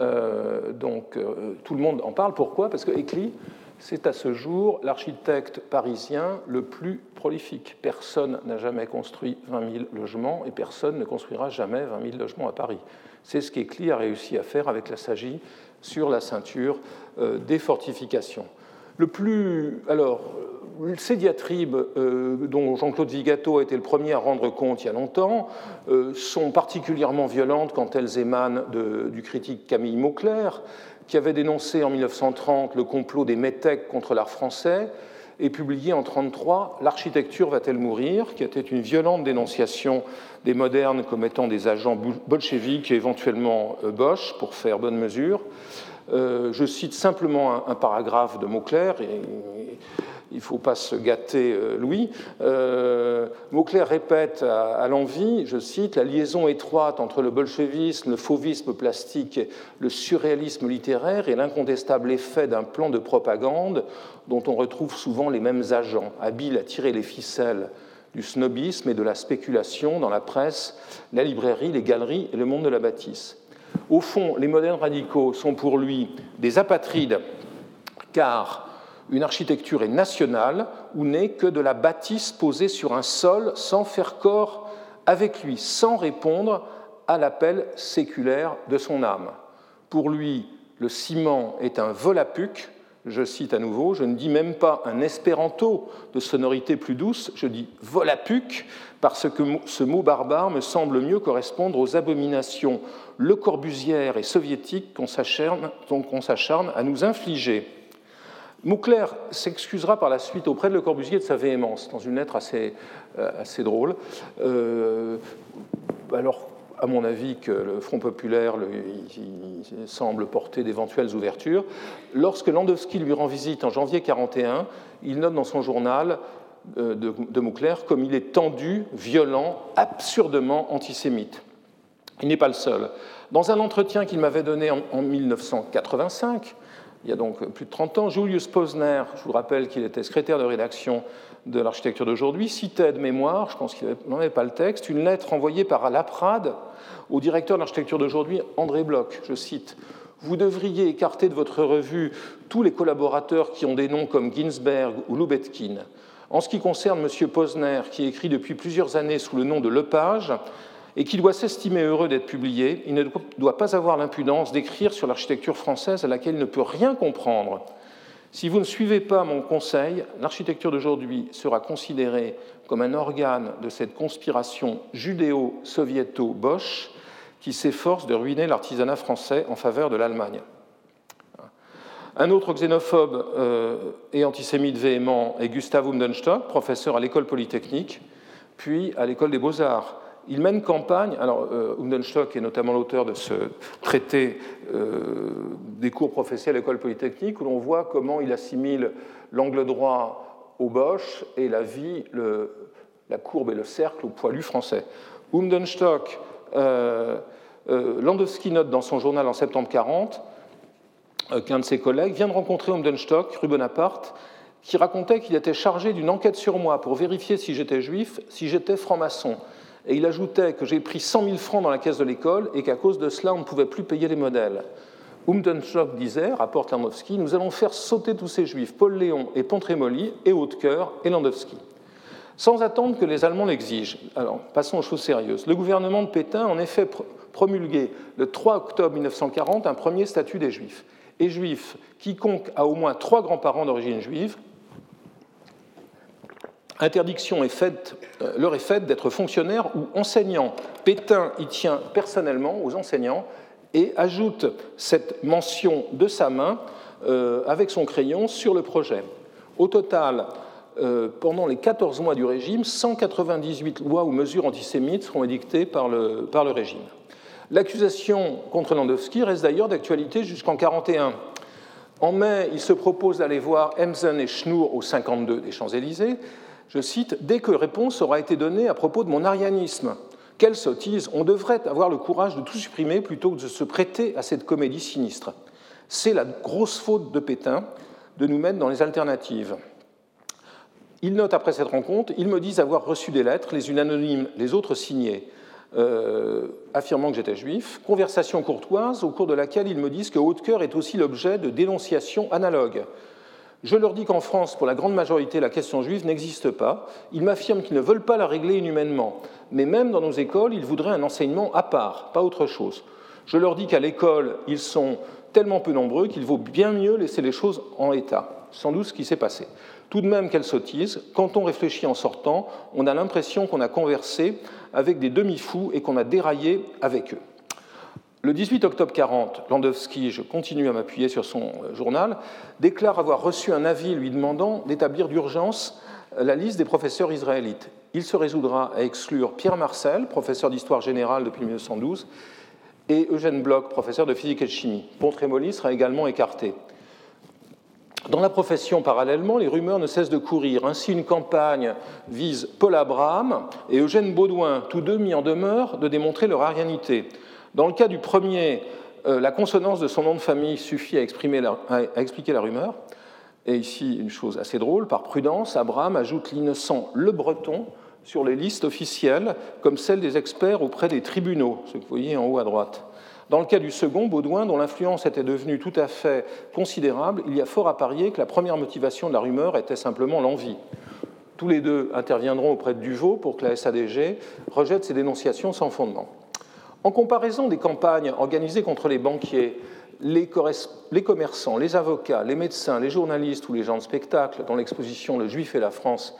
Euh, donc tout le monde en parle. Pourquoi? Parce que Ecli, c'est à ce jour l'architecte parisien le plus prolifique. Personne n'a jamais construit 20 000 logements et personne ne construira jamais 20 000 logements à Paris. C'est ce qu'Ecli a réussi à faire avec la SAGI sur la ceinture euh, des fortifications. Le plus, alors, ces diatribes, euh, dont Jean-Claude Vigato a été le premier à rendre compte il y a longtemps, euh, sont particulièrement violentes quand elles émanent du critique Camille Mauclerc, qui avait dénoncé en 1930 le complot des métèques contre l'art français, et publié en 1933 L'architecture va-t-elle mourir qui était une violente dénonciation des modernes comme étant des agents bolcheviques et éventuellement euh, Bosch, pour faire bonne mesure. Euh, je cite simplement un, paragraphe de Mauclerc, et, il ne faut pas se gâter, euh, Louis. Euh, répète à, l'envie, je cite, La liaison étroite entre le bolchevisme, le fauvisme plastique, le surréalisme littéraire et l'incontestable effet d'un plan de propagande dont on retrouve souvent les mêmes agents, habiles à tirer les ficelles du snobisme et de la spéculation dans la presse, la librairie, les galeries et le monde de la bâtisse. Au fond, les modernes radicaux sont pour lui des apatrides, car une architecture est nationale ou n'est que de la bâtisse posée sur un sol sans faire corps avec lui, sans répondre à l'appel séculaire de son âme. Pour lui, le ciment est un volapuc, je cite à nouveau, je ne dis même pas un espéranto de sonorité plus douce, je dis volapuc, parce que ce mot barbare me semble mieux correspondre aux abominations le corbusières et soviétiques qu'on s'acharne à nous infliger. Mouclair s'excusera par la suite auprès de Le Corbusier de sa véhémence, dans une lettre assez, euh, assez drôle. Euh, alors, à mon avis, que le Front populaire semble porter d'éventuelles ouvertures. Lorsque Landowski lui rend visite en janvier 1941, il note dans son journal euh, de, de Mouclair comme il est tendu, violent, absurdement antisémite. Il n'est pas le seul. Dans un entretien qu'il m'avait donné en 1985, il y a donc plus de 30 ans, Julius Posner, je vous rappelle qu'il était secrétaire de rédaction de l'architecture d'aujourd'hui, citait de mémoire, je pense qu'il n'en avait pas le texte, une lettre envoyée par Laprade au directeur de l'architecture d'aujourd'hui, André Bloch. Je cite Vous devriez écarter de votre revue tous les collaborateurs qui ont des noms comme Ginsberg ou Lubetkin. En ce qui concerne M. Posner, qui écrit depuis plusieurs années sous le nom de Lepage, et qui doit s'estimer heureux d'être publié, il ne doit pas avoir l'impudence d'écrire sur l'architecture française à laquelle il ne peut rien comprendre. Si vous ne suivez pas mon conseil, l'architecture d'aujourd'hui sera considérée comme un organe de cette conspiration judéo-soviéto-boche qui s'efforce de ruiner l'artisanat français en faveur de l'Allemagne. Un autre xénophobe euh, et antisémite véhément est Gustav Umdenstock, professeur à l'école polytechnique, puis à l'école des beaux-arts il mène campagne. Alors, euh, est notamment l'auteur de ce traité euh, des cours professionnels à l'école polytechnique, où l'on voit comment il assimile l'angle droit au Bosch et la vie, la courbe et le cercle au poilu français. Undenstock, euh, euh, Landowski note dans son journal en septembre 40 qu'un de ses collègues vient de rencontrer Umdenstock, rue Bonaparte, qui racontait qu'il était chargé d'une enquête sur moi pour vérifier si j'étais juif, si j'étais franc-maçon. Et il ajoutait que j'ai pris 100 000 francs dans la caisse de l'école et qu'à cause de cela, on ne pouvait plus payer les modèles. Umdenschock disait, rapporte Landowski, nous allons faire sauter tous ces juifs, Paul Léon et Pontrémoli, et Hautecoeur et Landowski. Sans attendre que les Allemands l'exigent. Alors, passons aux choses sérieuses. Le gouvernement de Pétain en effet promulgué le 3 octobre 1940 un premier statut des juifs. Et juif, quiconque a au moins trois grands-parents d'origine juive, interdiction est faite, euh, leur est faite d'être fonctionnaire ou enseignant. Pétain y tient personnellement aux enseignants et ajoute cette mention de sa main euh, avec son crayon sur le projet. Au total, euh, pendant les 14 mois du régime, 198 lois ou mesures antisémites seront édictées par le, par le régime. L'accusation contre Landowski reste d'ailleurs d'actualité jusqu'en 1941. En mai, il se propose d'aller voir Emsen et Schnur au 52 des Champs-Élysées. Je cite Dès que réponse aura été donnée à propos de mon arianisme, quelle sottise On devrait avoir le courage de tout supprimer plutôt que de se prêter à cette comédie sinistre? C'est la grosse faute de Pétain de nous mettre dans les alternatives. Il note après cette rencontre, ils me disent avoir reçu des lettres, les unes anonymes, les autres signées, euh, affirmant que j'étais juif. Conversation courtoise au cours de laquelle ils me disent que Haute-Cœur est aussi l'objet de dénonciations analogues. Je leur dis qu'en France, pour la grande majorité, la question juive n'existe pas. Ils m'affirment qu'ils ne veulent pas la régler inhumainement. Mais même dans nos écoles, ils voudraient un enseignement à part, pas autre chose. Je leur dis qu'à l'école, ils sont tellement peu nombreux qu'il vaut bien mieux laisser les choses en état. Sans doute ce qui s'est passé. Tout de même, quelle sottise, quand on réfléchit en sortant, on a l'impression qu'on a conversé avec des demi-fous et qu'on a déraillé avec eux. Le 18 octobre 40, Landowski, je continue à m'appuyer sur son euh, journal, déclare avoir reçu un avis lui demandant d'établir d'urgence euh, la liste des professeurs israélites. Il se résoudra à exclure Pierre Marcel, professeur d'histoire générale depuis 1912, et Eugène Bloch, professeur de physique et de chimie. Pontrémoli sera également écarté. Dans la profession, parallèlement, les rumeurs ne cessent de courir. Ainsi, une campagne vise Paul Abraham et Eugène Baudouin, tous deux mis en demeure de démontrer leur arianité. Dans le cas du premier, euh, la consonance de son nom de famille suffit à, expliquer la rumeur. Et ici, une chose assez drôle, par prudence, Abraham ajoute l'innocent Le Breton sur les listes officielles, comme celle des experts auprès des tribunaux, ce que vous voyez en haut à droite. Dans le cas du second, Baudouin, dont l'influence était devenue tout à fait considérable, il y a fort à parier que la première motivation de la rumeur était simplement l'envie. Tous les deux interviendront auprès de Duvaux pour que la SADG rejette ces dénonciations sans fondement. En comparaison des campagnes organisées contre les banquiers, les, commerçants, les avocats, les médecins, les journalistes ou les gens de spectacle, dont l'exposition Le Juif et la France,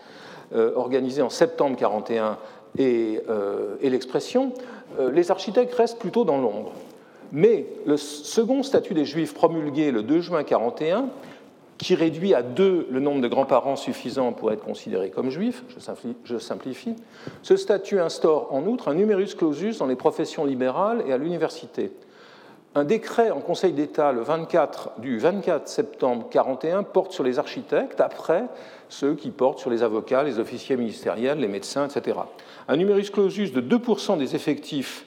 euh, organisée en septembre 1941, euh, et l'expression, euh, les architectes restent plutôt dans l'ombre. Mais le second statut des Juifs promulgué le 2 juin 1941, qui réduit à deux le nombre de grands-parents suffisants pour être considérés comme juifs, je simplifie, ce statut instaure en outre un numerus clausus dans les professions libérales et à l'université. Un décret en Conseil d'État le 24, du 24 septembre 1941 porte sur les architectes, après ceux qui portent sur les avocats, les officiers ministériels, les médecins, etc. Un numerus clausus de 2% des effectifs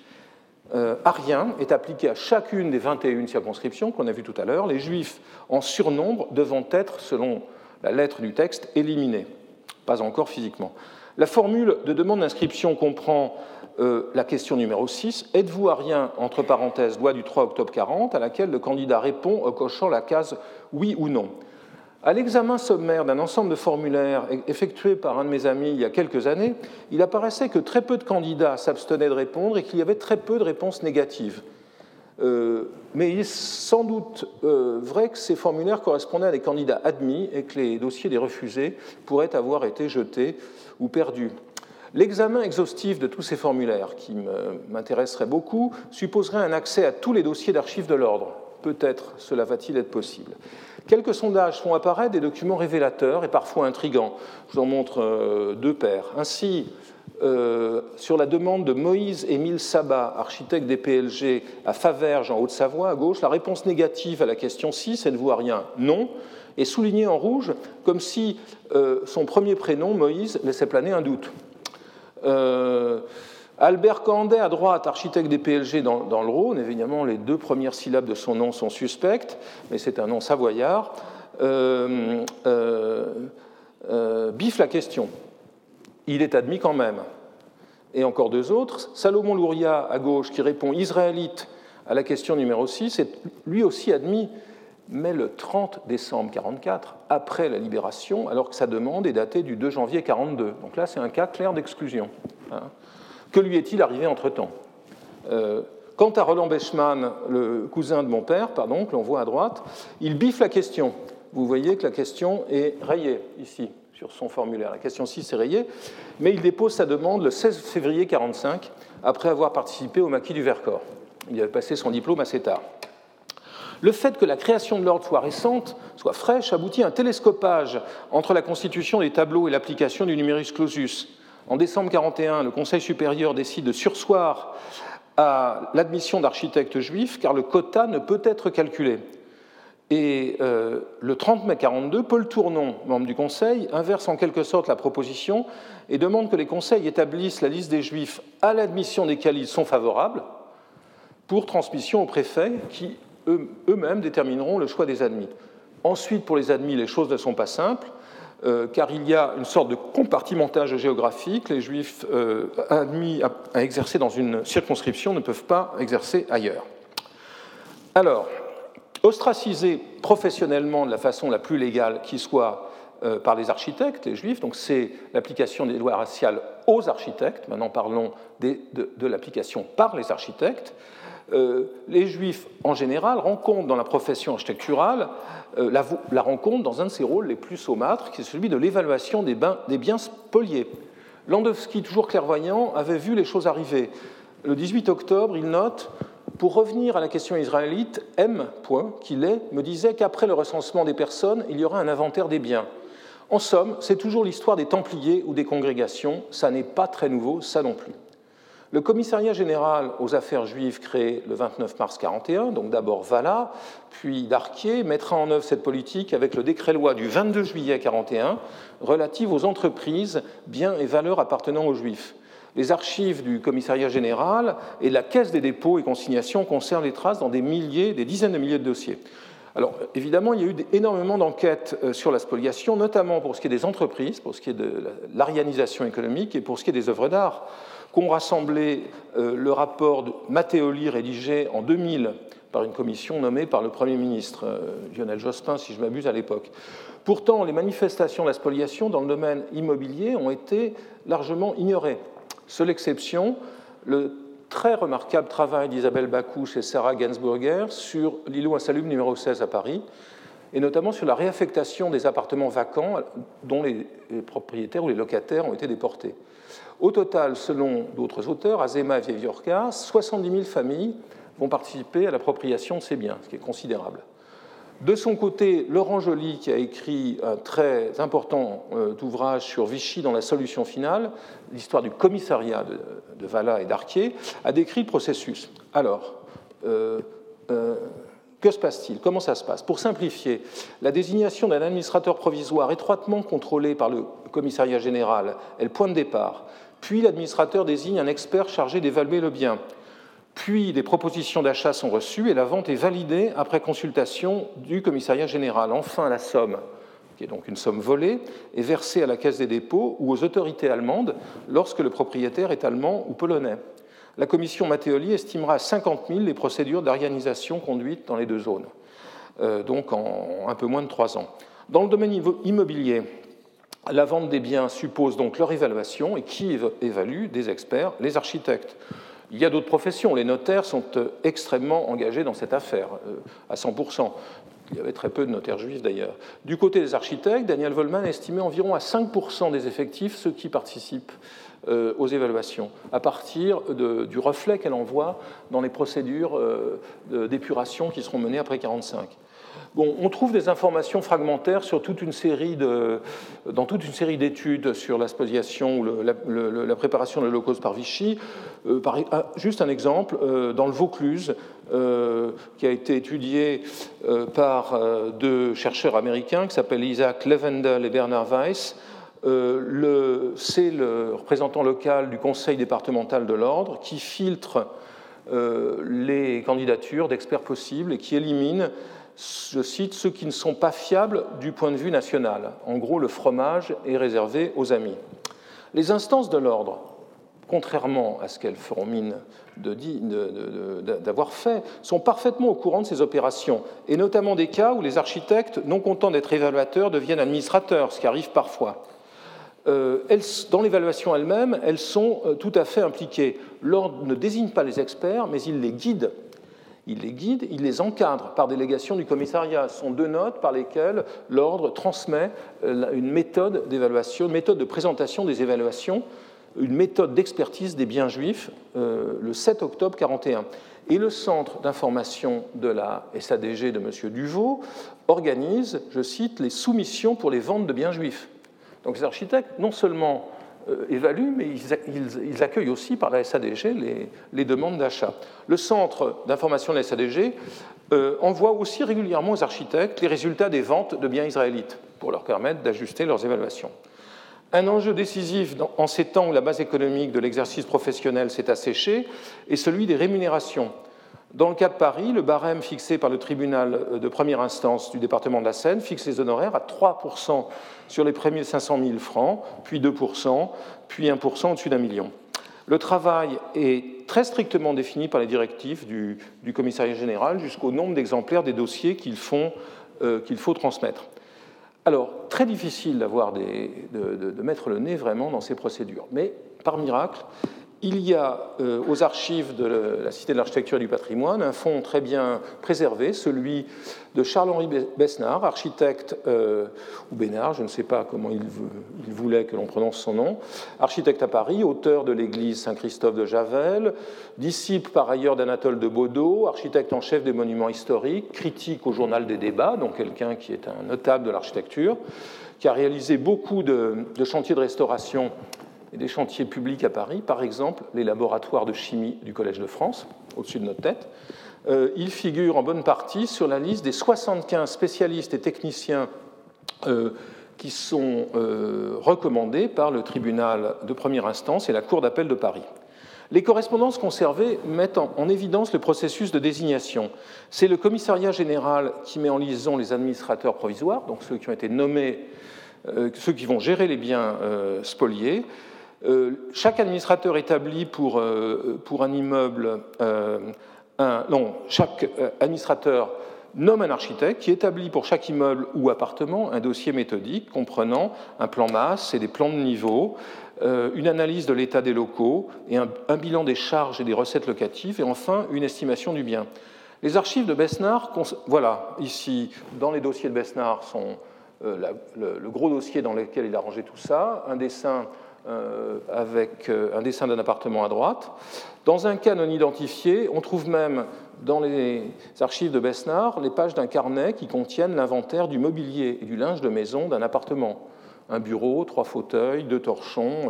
arien est appliqué à chacune des 21 circonscriptions qu'on a vues tout à l'heure, les juifs en surnombre devant être, selon la lettre du texte, éliminés, pas encore physiquement. La formule de demande d'inscription comprend euh, la question numéro 6, êtes-vous arien, entre parenthèses, loi du 3 octobre 40, à laquelle le candidat répond en cochant la case oui ou non? À l'examen sommaire d'un ensemble de formulaires effectué par un de mes amis il y a quelques années, il apparaissait que très peu de candidats s'abstenaient de répondre et qu'il y avait très peu de réponses négatives. Euh, mais il est sans doute euh, vrai que ces formulaires correspondaient à des candidats admis et que les dossiers des refusés pourraient avoir été jetés ou perdus. L'examen exhaustif de tous ces formulaires, qui m'intéresserait beaucoup, supposerait un accès à tous les dossiers d'archives de l'ordre. Peut-être cela va-t-il être possible. Quelques sondages font apparaître des documents révélateurs et parfois intrigants. Je vous en montre euh, deux paires. Ainsi, euh, sur la demande de Moïse Émile Sabat, architecte des PLG à Faverges en Haute-Savoie, à gauche, la réponse négative à la question 6, êtes-vous rien Non, est soulignée en rouge comme si euh, son premier prénom, Moïse, laissait planer un doute. Albert Candet, à droite, architecte des PLG dans, le Rhône, évidemment les deux premières syllabes de son nom sont suspectes, mais c'est un nom savoyard, euh, euh, euh, biffe la question. Il est admis quand même. Et encore deux autres. Salomon Louria, à gauche, qui répond israélite à la question numéro 6, est lui aussi admis, mais le 30 décembre 1944, après la libération, alors que sa demande est datée du 2 janvier 1942. Donc là, c'est un cas clair d'exclusion. Hein. Que lui est-il arrivé entre-temps euh, Quant à Roland Bechmann, le cousin de mon père, pardon, que l'on voit à droite, il biffe la question. Vous voyez que la question est rayée ici, sur son formulaire. La question 6 est rayée, mais il dépose sa demande le 16 février 1945, après avoir participé au maquis du Vercors. Il avait passé son diplôme assez tard. Le fait que la création de l'ordre soit récente, soit fraîche, aboutit à un télescopage entre la constitution des tableaux et l'application du numerus clausus. En décembre 1941, le Conseil supérieur décide de sursoir à l'admission d'architectes juifs car le quota ne peut être calculé. Et euh, le 30 mai 42, Paul Tournon, membre du Conseil, inverse en quelque sorte la proposition et demande que les conseils établissent la liste des juifs à l'admission desquels ils sont favorables pour transmission aux préfets qui eux-mêmes détermineront le choix des admis. Ensuite, pour les admis, les choses ne sont pas simples. Euh, car il y a une sorte de compartimentage géographique. Les juifs euh, admis à, exercer dans une circonscription ne peuvent pas exercer ailleurs. Alors, ostracisés professionnellement de la façon la plus légale qui soit euh, par les architectes, les juifs, donc c'est l'application des lois raciales aux architectes, maintenant parlons de l'application par les architectes, les juifs en général rencontrent dans la profession architecturale euh, la, rencontre dans un de ses rôles les plus saumâtres, qui est celui de l'évaluation des, biens spoliés. Landowski, toujours clairvoyant, avait vu les choses arriver. Le 18 octobre, il note Pour revenir à la question israélite, M. qu'il est, me disait qu'après le recensement des personnes, il y aura un inventaire des biens. En somme, c'est toujours l'histoire des Templiers ou des congrégations, ça n'est pas très nouveau, ça non plus. Le commissariat général aux affaires juives créé le 29 mars 1941, donc d'abord Vala, puis Darquier, mettra en œuvre cette politique avec le décret-loi du 22 juillet 1941 relative aux entreprises, biens et valeurs appartenant aux juifs. Les archives du commissariat général et la caisse des dépôts et consignations conservent les traces dans des milliers, des dizaines de milliers de dossiers. Alors, évidemment, il y a eu énormément d'enquêtes euh, sur la spoliation, notamment pour ce qui est des entreprises, pour ce qui est de l'arianisation économique et pour ce qui est des œuvres d'art qu'ont rassemblé euh, le rapport de Mattéoli rédigé en 2000 par une commission nommée par le Premier ministre euh, Lionel Jospin, si je m'abuse à l'époque. Pourtant, les manifestations de la spoliation dans le domaine immobilier ont été largement ignorées. Seule exception, le très remarquable travail d'Isabelle Bacouche et Sarah Gainsburger sur l'îlot insalubre numéro 16 à Paris, et notamment sur la réaffectation des appartements vacants dont les propriétaires ou les locataires ont été déportés. Au total, selon d'autres auteurs, Azema et Vieviorca, 70 000 familles vont participer à l'appropriation de ces biens, ce qui est considérable. De son côté, Laurent Joly, qui a écrit un très important euh, ouvrage sur Vichy dans la solution finale, l'histoire du commissariat de, Vala et d'Arquier, a décrit le processus. Alors, euh, euh, que se passe-t-il? Comment ça se passe? Pour simplifier, la désignation d'un administrateur provisoire étroitement contrôlé par le commissariat général est le point de départ. Puis l'administrateur désigne un expert chargé d'évaluer le bien. Puis des propositions d'achat sont reçues et la vente est validée après consultation du commissariat général. Enfin, la somme, qui est donc une somme volée, est versée à la Caisse des dépôts ou aux autorités allemandes lorsque le propriétaire est allemand ou polonais. La commission Matteoli estimera à 50 000 les procédures d'organisation conduites dans les deux zones, euh, donc en un peu moins de trois ans. Dans le domaine immobilier, la vente des biens suppose donc leur évaluation, et qui évalue Des experts, les architectes. Il y a d'autres professions, les notaires sont euh, extrêmement engagés dans cette affaire, euh, à 100%. Il y avait très peu de notaires juifs d'ailleurs. Du côté des architectes, Daniel Volman estimait environ à 5% des effectifs ceux qui participent euh, aux évaluations, à partir du reflet qu'elle envoie dans les procédures d'épuration qui seront menées après 1945 on trouve des informations fragmentaires sur toute une série de, dans toute une série d'études sur la spoliation ou la, préparation de l'Holocauste par Vichy. Euh, ah, juste un exemple, euh, dans le Vaucluse, euh, qui a été étudié par deux chercheurs américains qui s'appellent Isaac Levendel et Bernard Weiss, c'est le représentant local du conseil départemental de l'ordre qui filtre les candidatures d'experts possibles et qui élimine je cite, ceux qui ne sont pas fiables du point de vue national. En gros, le fromage est réservé aux amis. Les instances de l'ordre, contrairement à ce qu'elles feront mine d'avoir fait, sont parfaitement au courant de ces opérations, et notamment des cas où les architectes, non contents d'être évaluateurs, deviennent administrateurs, ce qui arrive parfois. Euh, dans l'évaluation elle-même, elles sont euh, tout à fait impliquées. L'ordre ne désigne pas les experts, mais il les guide il les guide, il les encadre par délégation du commissariat. Ce sont deux notes par lesquelles l'ordre transmet euh, une méthode d'évaluation, une méthode de présentation des évaluations, une méthode d'expertise des biens juifs euh, le 7 octobre 1941. Et le centre d'information de la SADG de M. Duvaux organise, je cite, les soumissions pour les ventes de biens juifs. Donc les architectes, non seulement évaluent, mais ils, accueillent aussi par la SADG les, demandes d'achat. Le centre d'information de la SADG envoie aussi régulièrement aux architectes les résultats des ventes de biens israélites pour leur permettre d'ajuster leurs évaluations. Un enjeu décisif en ces temps où la base économique de l'exercice professionnel s'est asséchée est celui des rémunérations. Dans le cas de Paris, le barème fixé par le tribunal de première instance du département de la Seine fixe les honoraires à 3% sur les premiers 500 000 francs, puis 2%, puis 1% au-dessus d'un million. Le travail est très strictement défini par les directives du, commissariat général jusqu'au nombre d'exemplaires des dossiers qu'il euh, faut transmettre. Alors, très difficile de, mettre le nez vraiment dans ces procédures. Mais, par miracle, il y a euh, aux archives de la Cité de l'Architecture et du Patrimoine un fonds très bien préservé, celui de Charles-Henri Besnard, architecte, euh, ou Bénard, je ne sais pas comment il, voulait que l'on prononce son nom, architecte à Paris, auteur de l'église Saint-Christophe de Javel, disciple par ailleurs d'Anatole de Baudot, architecte en chef des monuments historiques, critique au journal des débats, donc quelqu'un qui est un notable de l'architecture, qui a réalisé beaucoup de chantiers de restauration des chantiers publics à Paris, par exemple les laboratoires de chimie du Collège de France, au-dessus de notre tête. Euh, il figure en bonne partie sur la liste des 75 spécialistes et techniciens euh, qui sont euh, recommandés par le tribunal de première instance et la Cour d'appel de Paris. Les correspondances conservées mettent en, évidence le processus de désignation. C'est le commissariat général qui met en liaison les administrateurs provisoires, donc ceux qui ont été nommés, ceux qui vont gérer les biens spoliés, euh, chaque administrateur établit pour, euh, pour un immeuble, euh, un, non, chaque administrateur nomme un architecte qui établit pour chaque immeuble ou appartement un dossier méthodique comprenant un plan masse et des plans de niveau, une analyse de l'état des locaux et un, bilan des charges et des recettes locatives et enfin une estimation du bien. Les archives de Besnard, voilà, ici, dans les dossiers de Besnard, sont le, gros dossier dans lequel il a rangé tout ça, un dessin euh, avec euh, un dessin d'un appartement à droite. Dans un cas non identifié, on trouve même dans les archives de Besnard les pages d'un carnet qui contiennent l'inventaire du mobilier et du linge de maison d'un appartement. Un bureau, trois fauteuils, deux torchons,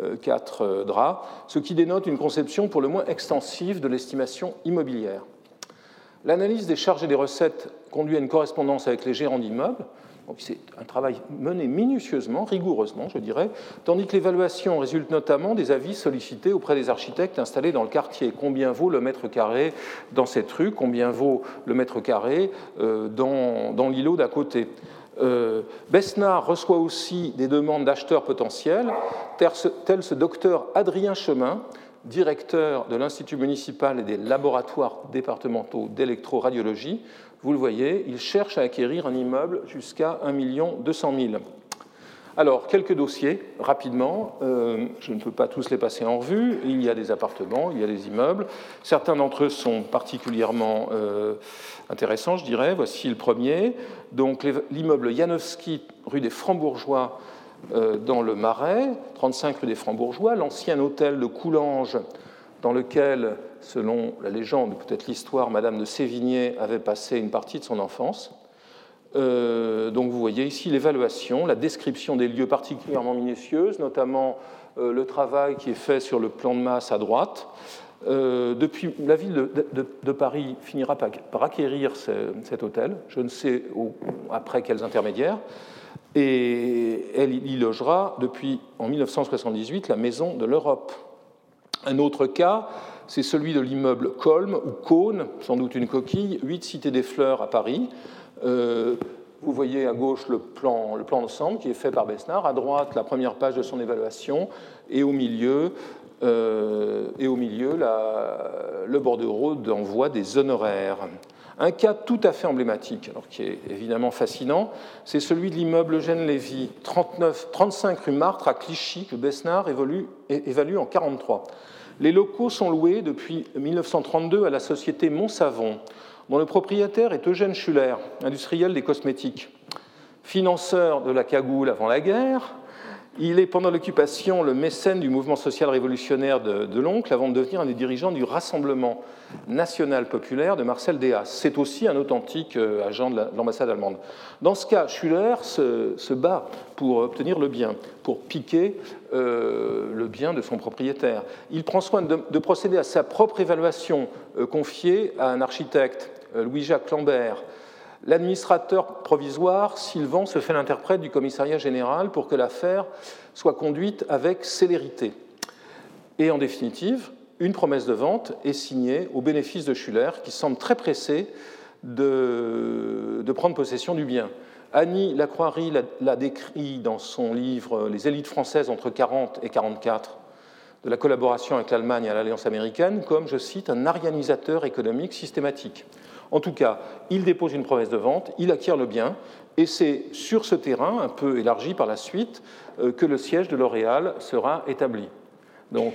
euh, quatre draps, ce qui dénote une conception pour le moins extensive de l'estimation immobilière. L'analyse des charges et des recettes conduit à une correspondance avec les gérants d'immeubles, c'est un travail mené minutieusement, rigoureusement, je dirais, tandis que l'évaluation résulte notamment des avis sollicités auprès des architectes installés dans le quartier. Combien vaut le mètre carré dans cette rue? Combien vaut le mètre carré euh, dans, l'îlot d'à côté? Euh, Besnard reçoit aussi des demandes d'acheteurs potentiels, tel ce docteur Adrien Chemin, directeur de l'Institut municipal et des laboratoires départementaux d'électroradiologie, vous le voyez, il cherche à acquérir un immeuble jusqu'à 1 200 000. Alors, quelques dossiers, rapidement. Euh, je ne peux pas tous les passer en revue. Il y a des appartements, il y a des immeubles. Certains d'entre eux sont particulièrement euh, intéressants, je dirais. Voici le premier. Donc, l'immeuble Janowski, rue des Francs-Bourgeois, euh, dans le Marais, 35 rue des Francs-Bourgeois. L'ancien hôtel de Coulanges, dans lequel selon la légende, peut-être l'histoire, Madame de Sévigné avait passé une partie de son enfance. Euh, donc vous voyez ici l'évaluation, la description des lieux particulièrement minutieuse, notamment euh, le travail qui est fait sur le plan de masse à droite. Euh, depuis, la ville de, Paris finira par, acquérir cet hôtel, je ne sais après quels intermédiaires, et elle y logera depuis en 1978 la Maison de l'Europe. Un autre cas, c'est celui de l'immeuble Colm ou Cône, sans doute une coquille, 8 Cité des Fleurs à Paris. Euh, vous voyez à gauche le plan, le plan d'ensemble qui est fait par Besnard, à droite la première page de son évaluation, et au milieu, euh, et au milieu le bordereau d'envoi des honoraires. Un cas tout à fait emblématique, alors qui est évidemment fascinant, c'est celui de l'immeuble Eugène Lévy, 35 rue Martre à Clichy, que Besnard évalue, en 43. Les locaux sont loués depuis 1932 à la société Montsavon, dont le propriétaire est Eugène Schuller, industriel des cosmétiques. Financeur de la cagoule avant la guerre, Il est pendant l'occupation le mécène du mouvement social révolutionnaire de, l'oncle avant de devenir un des dirigeants du Rassemblement national populaire de Marcel Déas. C'est aussi un authentique euh, agent de l'ambassade allemande. Dans ce cas, Schuller se, bat pour obtenir le bien, pour piquer euh, le bien de son propriétaire. Il prend soin de, procéder à sa propre évaluation euh, confiée à un architecte, Louis-Jacques Lambert, L'administrateur provisoire, Sylvan, se fait l'interprète du commissariat général pour que l'affaire soit conduite avec célérité. Et en définitive, une promesse de vente est signée au bénéfice de Schuller, qui semble très pressé de, prendre possession du bien. Annie Lacroix l'a décrit dans son livre Les élites françaises entre 40 et 44 de la collaboration avec l'Allemagne et l'Alliance américaine comme, je cite, un arianisateur économique systématique. En tout cas, il dépose une promesse de vente, il acquiert le bien, et c'est sur ce terrain, un peu élargi par la suite, euh, que le siège de L'Oréal sera établi. Donc,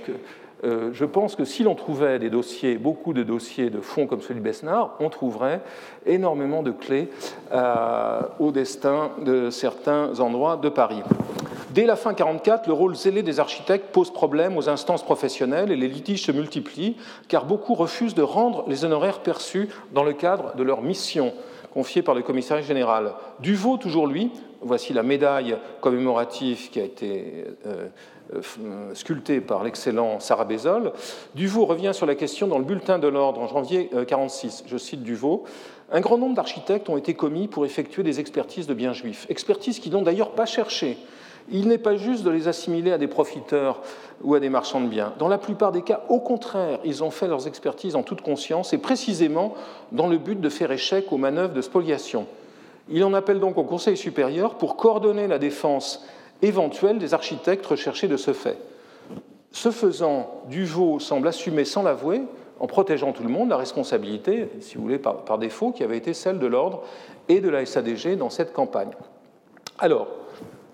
euh, je pense que si l'on trouvait des dossiers, beaucoup de dossiers de fonds comme celui de Besnard, on trouverait énormément de clés euh, au destin de certains endroits de Paris. Dès la fin 1944, le rôle zélé des architectes pose problème aux instances professionnelles et les litiges se multiplient, car beaucoup refusent de rendre les honoraires perçus dans le cadre de leur mission confiée par le commissariat général. Duvaux, toujours lui, voici la médaille commémorative qui a été euh, euh, sculptée par l'excellent Sarah Bézol. Duvaux revient sur la question dans le bulletin de l'ordre en janvier 1946. Euh, Je cite Duvaux. Un grand nombre d'architectes ont été commis pour effectuer des expertises de biens juifs, expertises qui n'ont d'ailleurs pas cherché il n'est pas juste de les assimiler à des profiteurs ou à des marchands de biens. Dans la plupart des cas, au contraire, ils ont fait leurs expertises en toute conscience et précisément dans le but de faire échec aux manœuvres de spoliation. Il en appelle donc au Conseil supérieur pour coordonner la défense éventuelle des architectes recherchés de ce fait. Ce faisant, Duvaux semble assumer sans l'avouer, en protégeant tout le monde, la responsabilité, si vous voulez, par, par défaut, qui avait été celle de l'ordre et de la SADG dans cette campagne. Alors,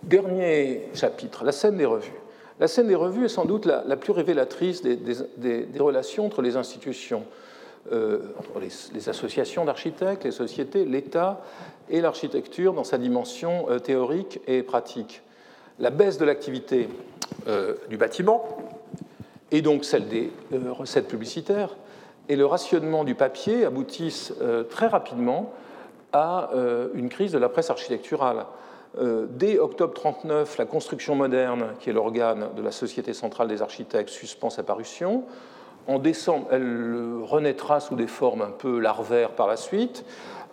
Dernier chapitre, la scène des revues. La scène des revues est sans doute la, plus révélatrice des, relations entre les institutions, euh, entre les, associations d'architectes, les sociétés, l'État et l'architecture dans sa dimension euh, théorique et pratique. La baisse de l'activité euh, du bâtiment, et donc celle des recettes publicitaires, et le rationnement du papier aboutissent très rapidement à une crise de la presse architecturale. Euh, dès octobre 1939, la construction moderne, qui est l'organe de la Société centrale des architectes, suspend sa parution. En décembre, elle renaîtra sous des formes un peu larvaires par la suite.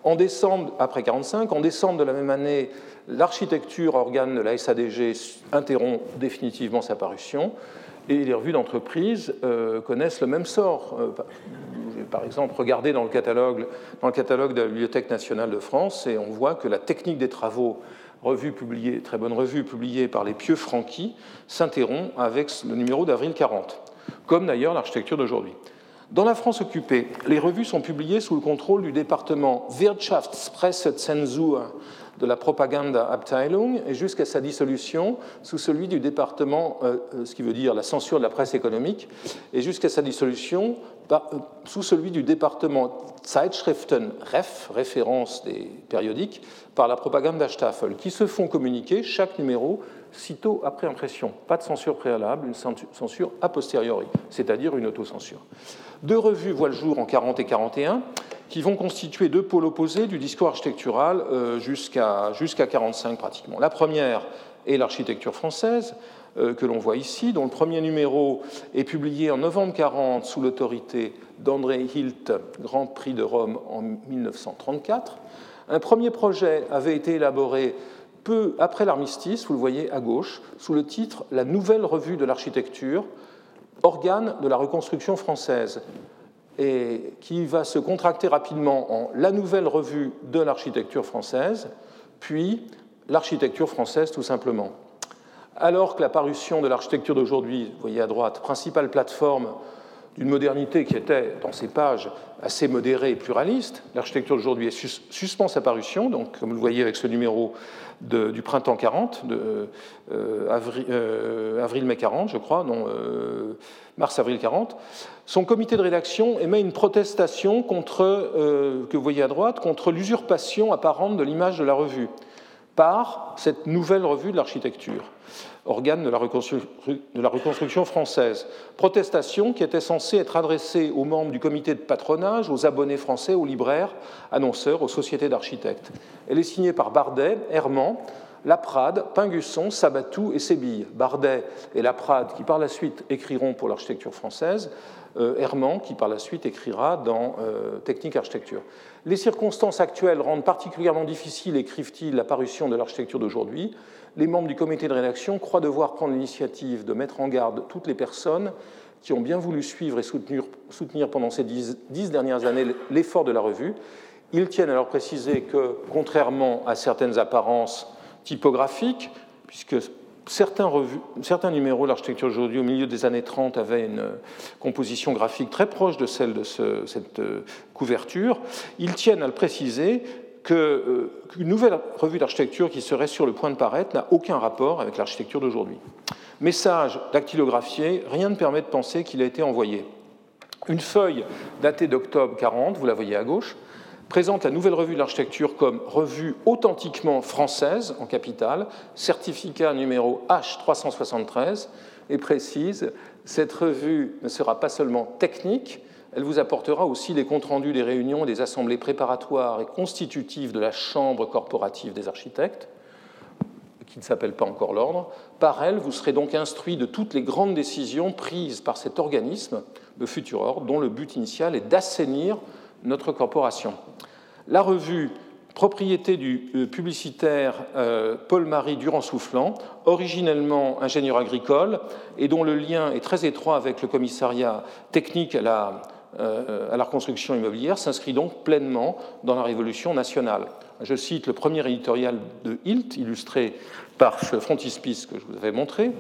En décembre, après 1945, en décembre de la même année, l'architecture, organe de la SADG, interrompt définitivement sa parution et les revues d'entreprise euh, connaissent le même sort. Euh, par exemple, regardez dans le, catalogue, dans le catalogue de la Bibliothèque nationale de France et on voit que la technique des travaux revue publiée, très bonne revue publiée par les Pieux Franqui, s'interrompt avec le numéro d'avril 40, comme d'ailleurs l'architecture d'aujourd'hui. Dans la France occupée, les revues sont publiées sous le contrôle du département Wirtschaftspressezensur de la Propagandaabteilung et jusqu'à sa dissolution sous celui du département, euh, euh, ce qui veut dire la censure de la presse économique, et jusqu'à sa dissolution sous celui du département Zeitschriften Ref, référence des périodiques, par la Propagandastaffel, qui se font communiquer chaque numéro sitôt après impression. Pas de censure préalable, une censure a posteriori, c'est-à-dire une autocensure. Deux revues voient le jour en 40 et 41 qui vont constituer deux pôles opposés du discours architectural euh, jusqu'à 1945 pratiquement. La première est l'architecture française, euh, que l'on voit ici, dont le premier numéro est publié en novembre 40 sous l'autorité d'André Hilt, Grand Prix de Rome en 1934. Un premier projet avait été élaboré peu après l'armistice, vous le voyez à gauche, sous le titre La nouvelle revue de l'architecture, organe de la reconstruction française et qui va se contracter rapidement en la nouvelle revue de l'architecture française, puis l'architecture française tout simplement. Alors que la parution de l'architecture d'aujourd'hui, vous voyez à droite, principale plateforme d'une modernité qui était, dans ses pages, assez modérée et pluraliste, l'architecture d'aujourd'hui suspend sa parution, donc comme vous le voyez avec ce numéro du printemps 40, de euh, euh, avril-mai 40, je crois, non, euh, mars-avril 40, son comité de rédaction émet une protestation contre, que vous voyez à droite contre l'usurpation apparente de l'image de la revue. Par cette nouvelle revue de l'architecture, organe de la, reconstruction française. Protestation qui était censée être adressée aux membres du comité de patronage, aux abonnés français, aux libraires, annonceurs, aux sociétés d'architectes. Elle est signée par Bardet, Herman, Laprade, Pingusson, Sabatou et Sébille. Bardet et Laprade qui par la suite écriront pour l'architecture française, euh, Herman qui par la suite écrira dans euh, Technique Architecture. Les circonstances actuelles rendent particulièrement difficile, écrivent-ils, la parution de l'architecture d'aujourd'hui. Les membres du comité de rédaction croient devoir prendre l'initiative de mettre en garde toutes les personnes qui ont bien voulu suivre et soutenir, pendant ces dix, dix dernières années l'effort de la revue. Ils tiennent à leur préciser que, contrairement à certaines apparences typographiques, puisque certains, numéros de l'architecture aujourd'hui, au milieu des années 30, avaient une composition graphique très proche de celle de cette euh, couverture. Ils tiennent à le préciser euh, qu'une nouvelle revue d'architecture qui serait sur le point de paraître n'a aucun rapport avec l'architecture d'aujourd'hui. Message dactylographié, rien ne permet de penser qu'il a été envoyé. Une feuille datée d'octobre 40, vous la voyez à gauche, présente la nouvelle revue de l'architecture comme revue authentiquement française en capitale, certificat numéro H373, et précise cette revue ne sera pas seulement technique, elle vous apportera aussi les comptes rendus des réunions des assemblées préparatoires et constitutives de la Chambre corporative des architectes, qui ne s'appelle pas encore l'ordre. Par elle, vous serez donc instruit de toutes les grandes décisions prises par cet organisme, le futur ordre, dont le but initial est d'assainir notre corporation. La revue propriété du euh, publicitaire euh, Paul-Marie Durand-Soufflant, originellement ingénieur agricole et dont le lien est très étroit avec le commissariat technique à la, euh, à la reconstruction immobilière, s'inscrit donc pleinement dans la Révolution nationale. Je cite le premier éditorial de Hilt, illustré par ce frontispice que je vous avais montré.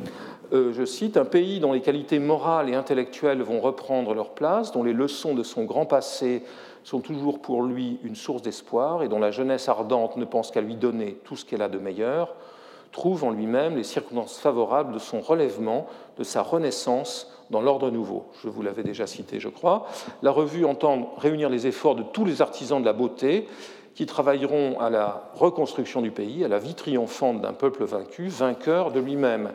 je cite Un pays dont les qualités morales et intellectuelles vont reprendre leur place, dont les leçons de son grand passé sont toujours pour lui une source d'espoir et dont la jeunesse ardente ne pense qu'à lui donner tout ce qu'elle a de meilleur, trouve en lui-même les circonstances favorables de son relèvement, de sa renaissance dans l'ordre nouveau. Je vous l'avais déjà cité, je crois. La revue entend réunir les efforts de tous les artisans de la beauté qui travailleront à la reconstruction du pays, à la vie triomphante d'un peuple vaincu, vainqueur de lui-même.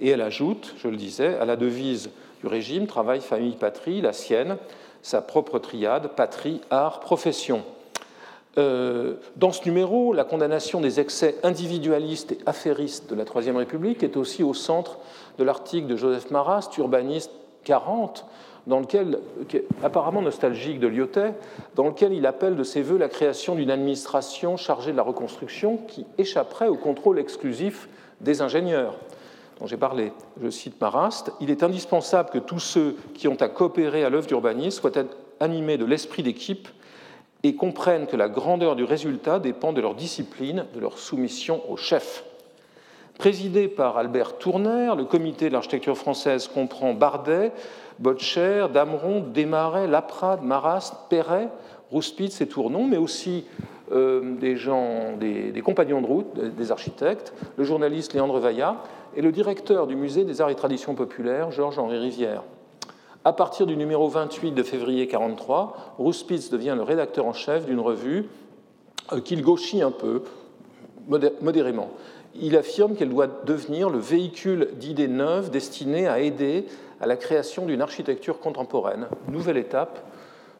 Et elle ajoute, je le disais, à la devise du régime, travail, famille, patrie, la sienne, sa propre triade, patrie, art, profession. Euh, dans ce numéro, la condamnation des excès individualistes et affairistes de la Troisième République est aussi au centre de l'article de Joseph Marast, urbaniste 40, dans lequel, apparemment nostalgique de Lyotet, dans lequel il appelle de ses voeux la création d'une administration chargée de la reconstruction qui échapperait au contrôle exclusif des ingénieurs dont j'ai parlé, je cite Marast, il est indispensable que tous ceux qui ont à coopérer à l'œuvre d'urbanisme soient animés de l'esprit d'équipe et comprennent que la grandeur du résultat dépend de leur discipline, de leur soumission au chef. Présidé par Albert Tourner, le comité de l'architecture française comprend Bardet, Botcher, Dameron, Desmarais, Laprade, Marast, Perret, Rouspitz et Tournon, mais aussi euh, des gens, des, compagnons de route, des architectes, le journaliste Léandre Vaillat, et le directeur du musée des arts et traditions populaires, Georges-Henri Rivière. À partir du numéro 28 de février 1943, Rouspitz devient le rédacteur en chef d'une revue euh, qu'il gauchit un peu, modérément. Il affirme qu'elle doit devenir le véhicule d'idées neuves destinées à aider à la création d'une architecture contemporaine. Nouvelle étape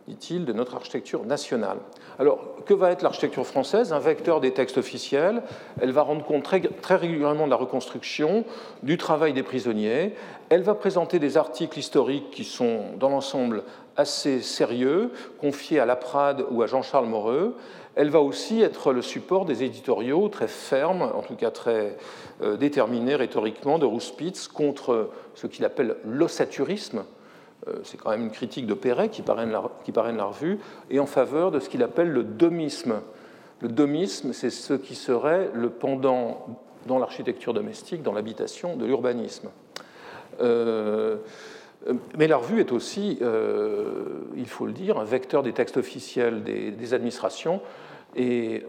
dit-il, de notre architecture nationale. Alors, que va être l'architecture française? Un vecteur des textes officiels. Elle va rendre compte très, très, régulièrement de la reconstruction, du travail des prisonniers. Elle va présenter des articles historiques qui sont, dans l'ensemble, assez sérieux, confiés à Laprade ou à Jean-Charles Moreux. Elle va aussi être le support des éditoriaux très fermes, en tout cas très euh, déterminés rhétoriquement, de Rouspitz contre ce qu'il appelle l'ossaturisme, c'est quand même une critique de Perret qui parraine, la, la revue, et en faveur de ce qu'il appelle le domisme. Le domisme, c'est ce qui serait le pendant dans l'architecture domestique, dans l'habitation, de l'urbanisme. Euh, mais la revue est aussi, euh, il faut le dire, un vecteur des textes officiels des administrations. Et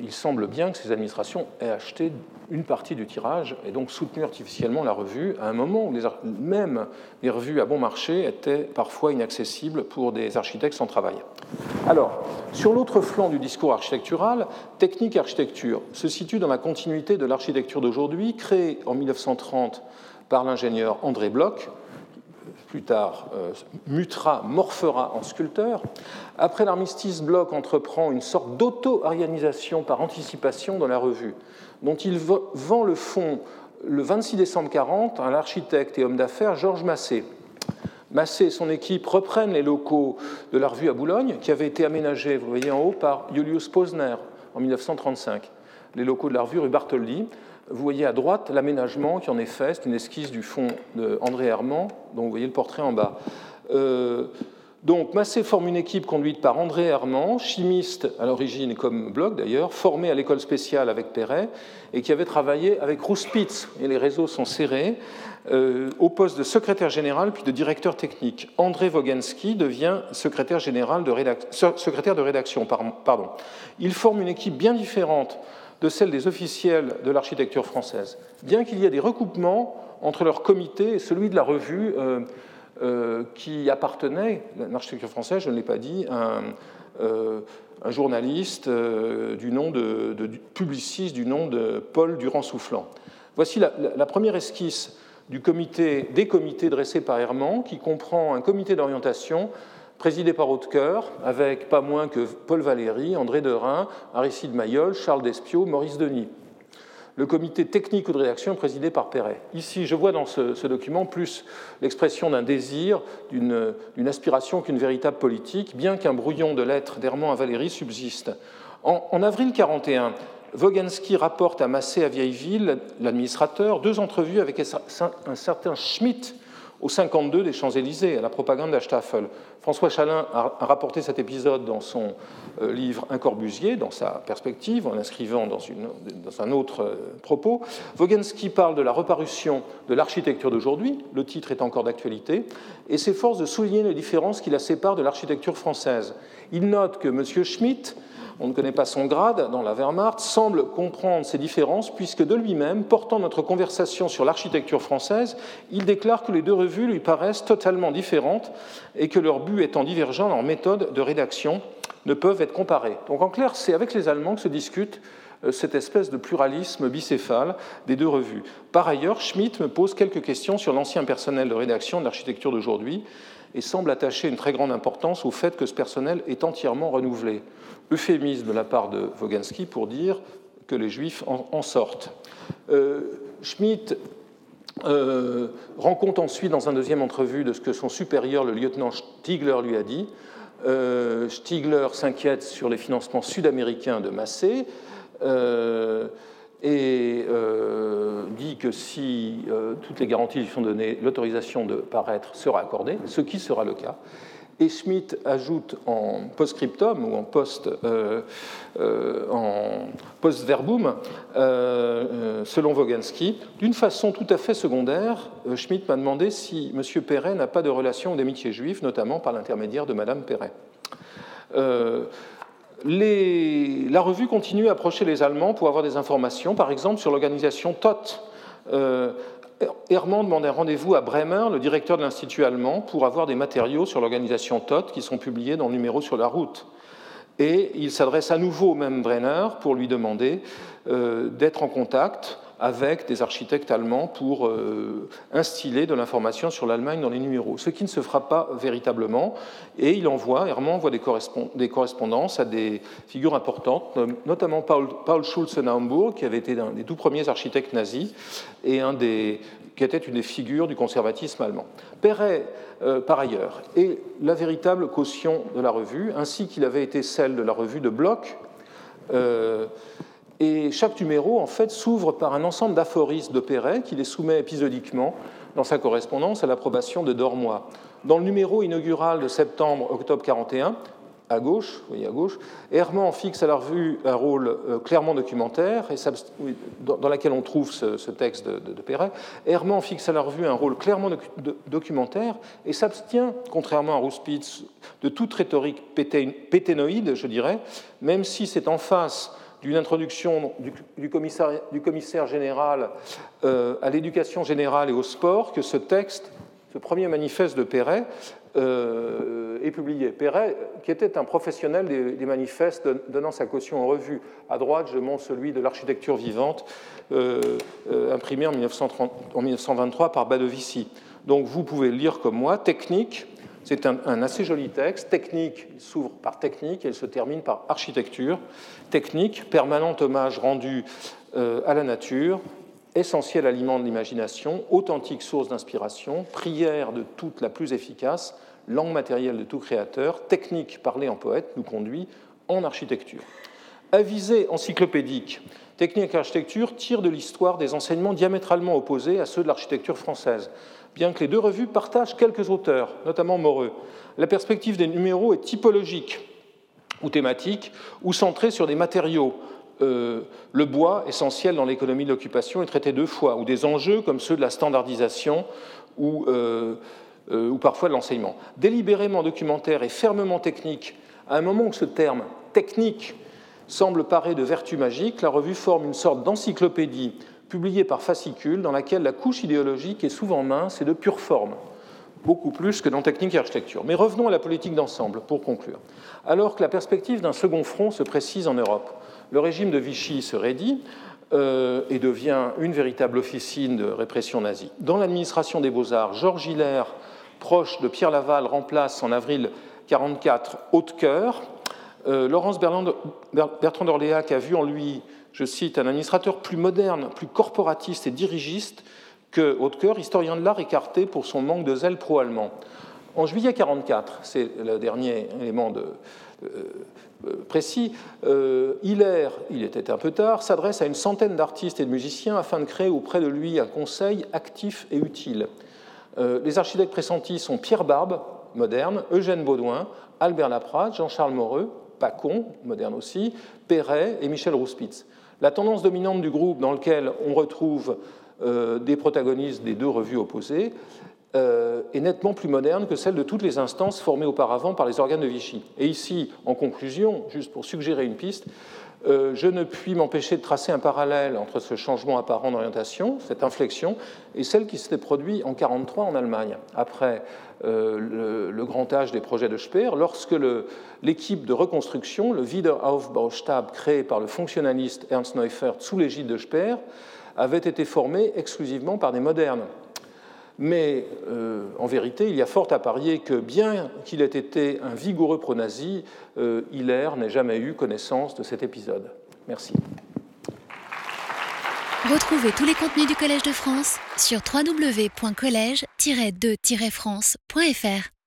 il semble bien que ces administrations aient acheté une partie du tirage et donc soutenu artificiellement la revue à un moment où même les revues à bon marché étaient parfois inaccessibles pour des architectes sans travail. Alors, sur l'autre flanc du discours architectural, technique et architecture se situe dans la continuité de l'architecture d'aujourd'hui, créée en 1930 par l'ingénieur André Bloch, plus tard euh, mutera, morfera en sculpteur. Après l'armistice, Bloch entreprend une sorte d'auto-arianisation par anticipation dans la revue dont il vend le fonds le 26 décembre 40 à l'architecte et homme d'affaires Georges Massé. Massé et son équipe reprennent les locaux de la revue à Boulogne, qui avaient été aménagés, vous voyez en haut, par Julius Posner en 1935. Les locaux de la revue rue Bartholdi. Vous voyez à droite l'aménagement qui en est fait, c'est une esquisse du fond d'André Herman, dont vous voyez le portrait en bas. Euh, donc Massé forme une équipe conduite par André Herman, chimiste à l'origine comme Bloch d'ailleurs, formé à l'école spéciale avec Perret et qui avait travaillé avec Rouspitz, et les réseaux sont serrés, euh, au poste de secrétaire général puis de directeur technique. André Wogensky devient secrétaire, général de, secrétaire de rédaction. Pardon. Il forme une équipe bien différente de celle des officiels de l'architecture française, bien qu'il y ait des recoupements entre leur comité et celui de la revue. Euh, euh, qui appartenait, l'architecture française, je ne l'ai pas dit, un, euh, un journaliste du nom de, publiciste du nom de Paul Durand-Soufflant. Voici la, première esquisse du comité, des comités dressés par Herman, qui comprend un comité d'orientation présidé par Hautecoeur, avec pas moins que Paul Valéry, André Derain, Aristide Mayol, Charles Despiau, Maurice Denis le comité technique ou de rédaction présidé par Perret. Ici, je vois dans ce, document plus l'expression d'un désir, d'une aspiration qu'une véritable politique, bien qu'un brouillon de lettres d'Hermann à Valéry subsiste. En, en avril 1941, Wogensky rapporte à Massé à Vieilleville, l'administrateur, deux entrevues avec un certain Schmitt, au 52 des Champs-Élysées, à la propagande d'Astaffel. François Chalin a rapporté cet épisode dans son livre Un Corbusier, dans sa perspective, en l'inscrivant dans, un autre euh, propos. Wogensky parle de la reparution de l'architecture d'aujourd'hui, le titre est encore d'actualité, et s'efforce de souligner les différences qui la séparent de l'architecture française. Il note que M. Schmitt on ne connaît pas son grade dans la Wehrmacht, semble comprendre ces différences puisque de lui-même, portant notre conversation sur l'architecture française, il déclare que les deux revues lui paraissent totalement différentes et que leurs buts étant divergents, leurs méthodes de rédaction ne peuvent être comparées. Donc en clair, c'est avec les Allemands que se discute euh, cette espèce de pluralisme bicéphale des deux revues. Par ailleurs, Schmitt me pose quelques questions sur l'ancien personnel de rédaction de l'architecture d'aujourd'hui et semble attacher une très grande importance au fait que ce personnel est entièrement renouvelé euphémisme de la part de Woganski pour dire que les juifs en, sortent. Euh, Schmitt euh, rend compte ensuite dans un deuxième entrevue de ce que son supérieur, le lieutenant Stigler, lui a dit. Euh, Stigler s'inquiète sur les financements sud-américains de Massé et dit que si toutes les garanties lui sont données, l'autorisation de paraître sera accordée, ce qui sera le cas. Et Schmitt ajoute en post-scriptum ou en euh, euh, verbum euh, selon Woganski, d'une façon tout à fait secondaire, Schmitt m'a demandé si M. Perret n'a pas de relation d'amitié juive, notamment par l'intermédiaire de Mme Perret. La revue continue à approcher les Allemands pour avoir des informations, par exemple sur l'organisation TOT, Hermann demande un rendez-vous à Bremer, le directeur de l'Institut allemand, pour avoir des matériaux sur l'organisation TOT qui sont publiés dans le numéro sur la route. Et il s'adresse à nouveau au même Brenner pour lui demander euh, d'être en contact avec des architectes allemands pour euh, instiller de l'information sur l'Allemagne dans les numéros, ce qui ne se fera pas véritablement. Et il envoie, Hermann envoie des, correspondances à des figures importantes, notamment Paul, Paul Schulze-Naumburg, qui avait été un des tout premiers architectes nazis et qui était une des figures du conservatisme allemand. Perret, euh, par ailleurs, est la véritable caution de la revue, ainsi qu'il avait été celle de la revue de Bloch. Euh, et chaque numéro, en fait, s'ouvre par un ensemble d'aphorismes de Perret qui les soumet épisodiquement dans sa correspondance à l'approbation de Dormois. Dans le numéro inaugural de septembre-octobre 41, à gauche, voyez à gauche, Herman fixe à la revue un rôle euh, clairement documentaire, et dans laquelle on trouve ce, texte de, de, Perret. Herman fixe à la revue un rôle clairement documentaire et s'abstient, contrairement à Rouspitz, de toute rhétorique péténoïde, je dirais, même si c'est en face d'une introduction du, commissaire, général euh, à l'éducation générale et au sport que ce texte, ce premier manifeste de Perret, euh, est publié. Perret, qui était un professionnel des, manifestes, donnant sa caution en revue. À droite, je montre celui de l'architecture vivante, euh, imprimé en, 1930, en 1923 par Badovici. Donc vous pouvez le lire comme moi, technique, c'est un, assez joli texte. Technique, il s'ouvre par technique et il se termine par architecture. Technique, permanent hommage rendu euh, à la nature, essentiel aliment de l'imagination, authentique source d'inspiration, prière de toute la plus efficace, langue matérielle de tout créateur, technique parlée en poète nous conduit en architecture. Avisé encyclopédique, Technique et architecture tire de l'histoire des enseignements diamétralement opposés à ceux de l'architecture française bien que les deux revues partagent quelques auteurs, notamment Moreux. La perspective des numéros est typologique ou thématique, ou centrée sur des matériaux. Euh, le bois, essentiel dans l'économie de l'occupation, est traité deux fois, ou des enjeux comme ceux de la standardisation ou, euh, euh, parfois de l'enseignement. Délibérément documentaire et fermement technique, à un moment où ce terme technique semble paré de vertu magique, la revue forme une sorte d'encyclopédie publié par fascicule, dans laquelle la couche idéologique est souvent mince et de pure forme, beaucoup plus que dans technique et architecture. Mais revenons à la politique d'ensemble, pour conclure. Alors que la perspective d'un second front se précise en Europe, le régime de Vichy se raidit euh, et devient une véritable officine de répression nazie. Dans l'administration des beaux-arts, Georges Hiller, proche de Pierre Laval, remplace en avril 1944 Hautecoeur. Euh, Laurence Bertrand d'Orléac a vu en lui je cite, un administrateur plus moderne, plus corporatiste et dirigiste que Hautecoeur, historien de l'art écarté pour son manque de zèle pro-allemand. En juillet 1944, c'est le dernier élément euh, euh, précis, euh, Hiller, il était un peu tard, s'adresse à une centaine d'artistes et de musiciens afin de créer auprès de lui un conseil actif et utile. les architectes pressentis sont Pierre Barbe, moderne, Eugène Baudouin, Albert Laprade, Jean-Charles Moreux, Pacon, moderne aussi, Perret et Michel Rouspitz. La tendance dominante du groupe dans lequel on retrouve euh, des protagonistes des deux revues opposées euh, est nettement plus moderne que celle de toutes les instances formées auparavant par les organes de Vichy. Et ici, en conclusion, juste pour suggérer une piste, euh, je ne puis m'empêcher de tracer un parallèle entre ce changement apparent d'orientation, cette inflexion, et celle qui s'était produite en 1943 en Allemagne, après euh, le, grand âge des projets de Speer, lorsque l'équipe de reconstruction, le Wiederaufbaustab, créé par le fonctionnaliste Ernst Neufert sous l'égide de Speer, avait été formée exclusivement par des modernes. Mais euh, en vérité, il y a fort à parier que bien qu'il ait été un vigoureux pro-nazi, euh, Hiller n'ait jamais eu connaissance de cet épisode. Merci. Retrouvez tous les contenus du Collège de France sur www.colège-2-france.fr.